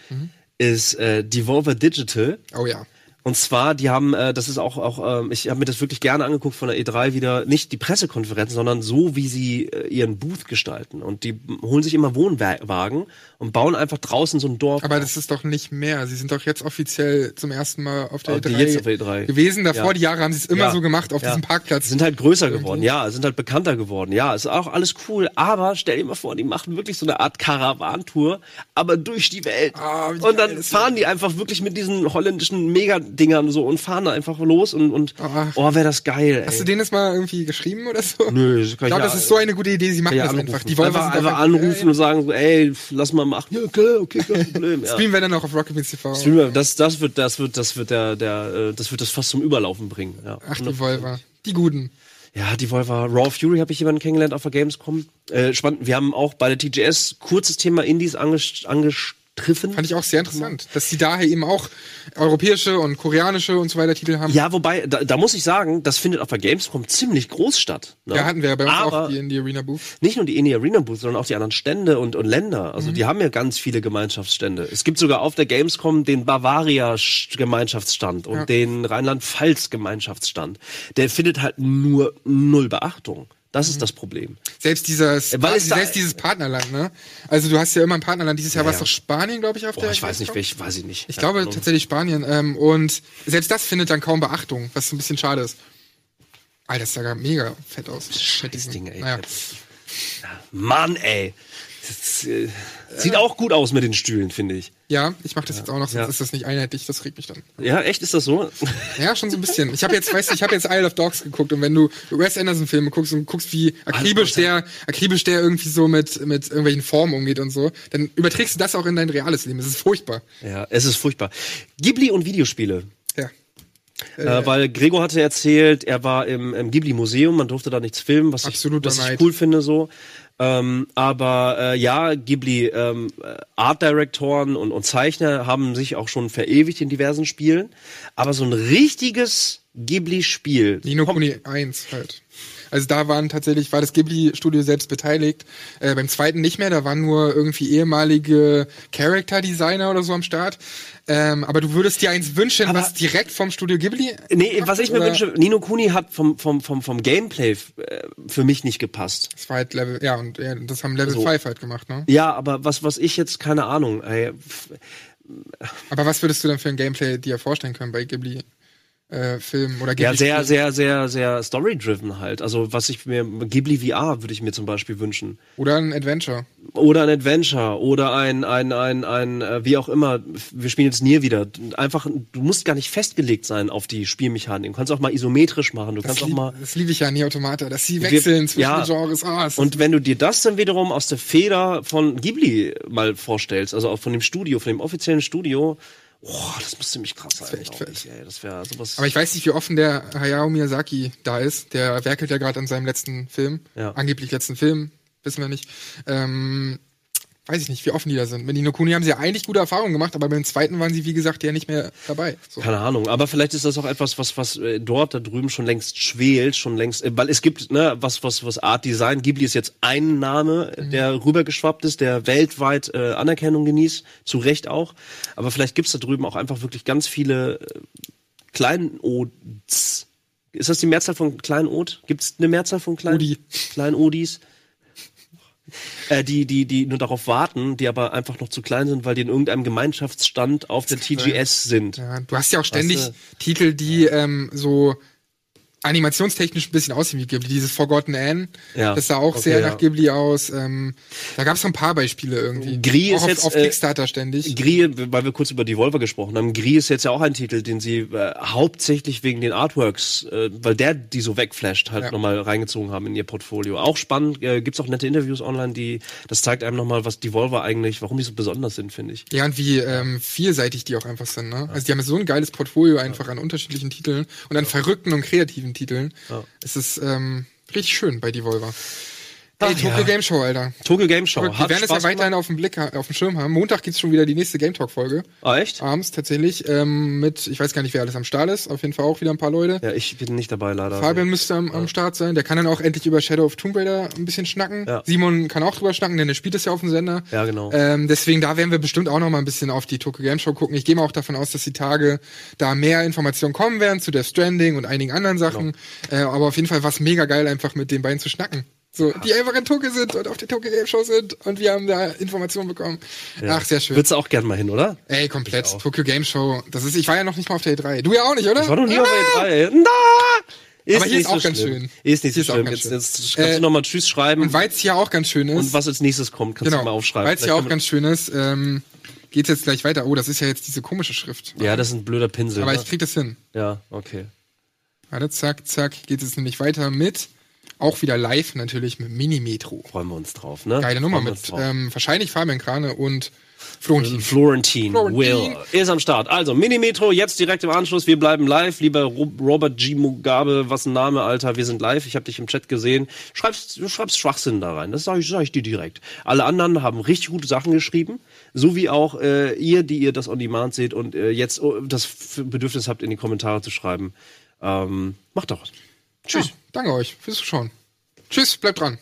ist äh, Devolver Digital. Oh ja. Und zwar, die haben, äh, das ist auch, auch ähm, ich habe mir das wirklich gerne angeguckt von der E3 wieder, nicht die Pressekonferenzen, sondern so, wie sie äh, ihren Booth gestalten. Und die holen sich immer Wohnwagen und bauen einfach draußen so ein Dorf. Aber das ist doch nicht mehr. Sie sind doch jetzt offiziell zum ersten Mal auf der Oh, die E3, jetzt auf der E3. gewesen. Davor, Ja. die Jahre, haben sie es immer Ja. so gemacht auf Ja. diesem Parkplatz. Sind halt größer geworden, ja, sind halt bekannter geworden, ja, ist auch alles cool. Aber stell dir mal vor, die machen wirklich so eine Art Karawantour, aber durch die Welt. Wie und dann fahren die einfach wirklich mit diesen holländischen Megadingern so und fahren da einfach los und, und Ah. oh, wäre das geil. Ey. Hast du denen das mal irgendwie geschrieben oder so? Nö, das kann ich glaube, ja- das ist so eine gute Idee. Sie machen ja das anrufen. einfach. Die Volver einfach, einfach anrufen und sagen so, ey, lass mal machen. Ja, klar, okay, kein Problem. Ja. Streamen wir dann auch auf Rocket TV. Streamer, das, das wird, das wird, das wird der, der, äh, das wird das fast zum Überlaufen bringen. Ja. Ach, die Volver. Die Guten. Ja, die Volver. Raw Fury habe ich jemanden kennengelernt auf der Gamescom. Äh, spannend. Wir haben auch bei der TGS kurzes Thema Indies anges treffen. Fand ich auch sehr interessant, dass sie daher eben auch europäische und koreanische und so weiter Titel haben. Ja, wobei, da, da muss ich sagen, das findet auf der Gamescom ziemlich groß statt. Ne? Ja, hatten wir ja bei uns Aber auch die in die Arena Booth. nicht nur die Indie Arena Booth, sondern auch die anderen Stände und, und Länder. Also Mhm. die haben ja ganz viele Gemeinschaftsstände. Es gibt sogar auf der Gamescom den Bavaria Sch- Gemeinschaftsstand und Ja. den Rheinland-Pfalz Gemeinschaftsstand. Der findet halt nur null Beachtung. Das Mhm. ist das Problem. Selbst dieses, Weil es da- selbst dieses Partnerland, ne? Also du hast ja immer ein Partnerland. Dieses Jahr Ja, war es ja. doch Spanien, glaube ich, auf Boah, der ich weiß nicht, welch, weiß ich nicht. Ich Keine glaube Ahnung. tatsächlich Spanien. Ähm, und selbst das findet dann kaum Beachtung, was ein bisschen schade ist. Alter, das sah gar mega fett aus. Diesen- Ding, ey. Naja. Mann, ey. Das, äh, sieht auch gut aus mit den Stühlen, finde ich. Ja, ich mache das jetzt auch noch, sonst Ja. ist das nicht einheitlich. Das regt mich dann. Ja, echt, ist das so? Ja, schon so ein bisschen. Ich habe jetzt, weißt du, ich habe jetzt Isle of Dogs geguckt und wenn du Wes Anderson Filme guckst und guckst, wie akribisch der, akribisch der irgendwie so mit mit irgendwelchen Formen umgeht und so, dann überträgst du das auch in dein reales Leben. Das ist furchtbar. Ja, es ist furchtbar. Ghibli und Videospiele. Ja. Äh, weil Gregor hatte erzählt, er war im, im Ghibli-Museum, man durfte da nichts filmen, was, ich, was ich cool finde so. Ähm, aber äh, ja, Ghibli ähm, äh, Art-Direktoren und, und Zeichner haben sich auch schon verewigt in diversen Spielen. Aber so ein richtiges Ghibli-Spiel. Nino Kuni 1 halt. Also da waren tatsächlich, war das Ghibli-Studio selbst beteiligt. Äh, beim zweiten nicht mehr, da waren nur irgendwie ehemalige Character-Designer oder so am Start. Ähm, aber du würdest dir eins wünschen, Aber- was direkt vom Studio Ghibli. Nee, was ich mir oder? wünsche, Nino Kuni hat vom, vom, vom, vom Gameplay äh, für mich nicht gepasst. Das war halt Level, ja, und ja, das haben Level So. 5 halt gemacht, ne? Ja, aber was, was ich jetzt, keine Ahnung, ey, Aber was würdest du denn für ein Gameplay dir vorstellen können bei Ghibli? Äh, Filmen oder Ghibli Ja, sehr, sehr, sehr, sehr story-driven halt. Also was ich mir, Ghibli VR würde ich mir zum Beispiel wünschen. Oder ein Adventure. Oder ein Adventure oder ein, ein, ein, ein, äh, wie auch immer. Wir spielen jetzt Nier wieder. Einfach, du musst gar nicht festgelegt sein auf die Spielmechanik. Du kannst auch mal isometrisch machen. Du Das, kannst auch mal. das liebe ich ja an die Automata, dass sie wechseln zwischen ja. Genres. Ah, es Und wenn du dir das dann wiederum aus der Feder von Ghibli mal vorstellst, also auch von dem Studio, von dem offiziellen Studio, oh, das müsste ziemlich krass sein. wär echt glaub fett. ich, ey. Das wäre sowas. Aber ich weiß nicht, wie offen der Hayao Miyazaki da ist. Der werkelt ja gerade an seinem letzten Film. Ja. Angeblich letzten Film. Wissen wir nicht. Ähm, weiß ich nicht, wie offen die da sind. Mit Nino Kuni haben sie ja eigentlich gute Erfahrungen gemacht, aber beim zweiten waren sie, wie gesagt, ja nicht mehr dabei. So. Keine Ahnung, aber vielleicht ist das auch etwas, was was äh, dort da drüben schon längst schwelt, schon längst, äh, weil es gibt ne was was was Art Design. Ghibli ist jetzt ein Name, Mhm. der rübergeschwappt ist, der weltweit äh, Anerkennung genießt, zu Recht auch. Aber vielleicht gibt's da drüben auch einfach wirklich ganz viele äh, Kleinods. Ist das die Mehrzahl von Kleinod? Gibt's eine Mehrzahl von Klein Odi. Kleinodis? Äh, die, die, die nur darauf warten, die aber einfach noch zu klein sind, weil die in irgendeinem Gemeinschaftsstand auf der TGS sind. Ja, du hast ja auch ständig Weißt Titel, die ähm, so animationstechnisch ein bisschen aussehen wie Ghibli. Dieses Forgotten Anne, Ja. das sah auch Okay, sehr ja. nach Ghibli aus. Ähm, da gab es so ein paar Beispiele irgendwie. Gris ist auf, jetzt, auf äh, Kickstarter ständig. Gris, weil wir kurz über Devolver gesprochen haben, Gris ist jetzt ja auch ein Titel, den sie äh, hauptsächlich wegen den Artworks, äh, weil der die so wegflasht, halt Ja. nochmal reingezogen haben in ihr Portfolio. Auch spannend, äh, gibt's auch nette Interviews online, die, das zeigt einem nochmal, was Devolver eigentlich, warum die so besonders sind, finde ich. Ja, und wie ähm, vielseitig die auch einfach sind. Ne? Also die haben so ein geiles Portfolio einfach an unterschiedlichen Titeln und an verrückten und kreativen Titeln. Es ist ähm, richtig schön bei Devolver. Ach, Tokyo ja. Game Show, Alter. Tokyo Game Show. Wir werden es ja weiterhin auf dem Blick, auf dem Schirm haben. Montag gibt's schon wieder die nächste Game Talk Folge. Ah, echt? Abends tatsächlich. Ähm, mit, ich weiß gar nicht, wer alles am Start ist. Auf jeden Fall auch wieder ein paar Leute. Ja, ich bin nicht dabei, leider. Fabian müsste am, am Start sein. Der kann dann auch endlich über Shadow of Tomb Raider ein bisschen schnacken. Ja. Simon kann auch drüber schnacken, denn der spielt es ja auf dem Sender. Ja, genau. Ähm, deswegen, da werden wir bestimmt auch noch mal ein bisschen auf die Tokyo Game Show gucken. Ich gehe mal auch davon aus, dass die Tage da mehr Informationen kommen werden zu der Stranding und einigen anderen Sachen. Äh, aber auf jeden Fall war es mega geil, einfach mit den beiden zu schnacken. So, die einfach in Tokio sind und auf der Tokyo Game Show sind und wir haben da Informationen bekommen. Ach, sehr schön. Würdest du auch gern mal hin, oder? Ey, komplett. Tokyo Game Show. Das ist, ich war ja noch nicht mal auf der E3. Du ja auch nicht, oder? Ich war noch nie auf Ah! der E3. Na! Ist Aber hier ist auch so ganz schlimm. schön. Ist nicht Hier so schlimm. Jetzt, jetzt kannst Äh, du nochmal Tschüss schreiben. Und weil es hier auch ganz schön ist. Und was als nächstes kommt, kannst du genau, mal aufschreiben. Weil es ja Vielleicht auch ganz schön ist, ähm, geht's jetzt gleich weiter. Oh, das ist ja jetzt diese komische Schrift. ja, das ist ein blöder Pinsel. Aber ne? ich krieg das hin. ja, okay. Warte, zack, zack, geht es nämlich weiter mit, auch wieder live natürlich mit Mini-Metro. Freuen wir uns drauf, ne? Geile Nummer mit ähm, wahrscheinlich Fabian Krane und Florentin. Florentin, Florentin. Will ist am Start. Also, Mini-Metro, jetzt direkt im Anschluss. Wir bleiben live. Lieber Ro Robert G. Mugabe, was ein Name, Alter. Wir sind live. Ich habe dich im Chat gesehen. Schreibst, du schreibst Schwachsinn da rein. Das sage ich, sag ich dir direkt. Alle anderen haben richtig gute Sachen geschrieben. So wie auch äh, ihr, die ihr das on demand seht und äh, jetzt oh, das Bedürfnis habt, in die Kommentare zu schreiben. Ähm, macht doch was. Tschüss. Ja, danke euch fürs Zuschauen. Tschüss, bleibt dran.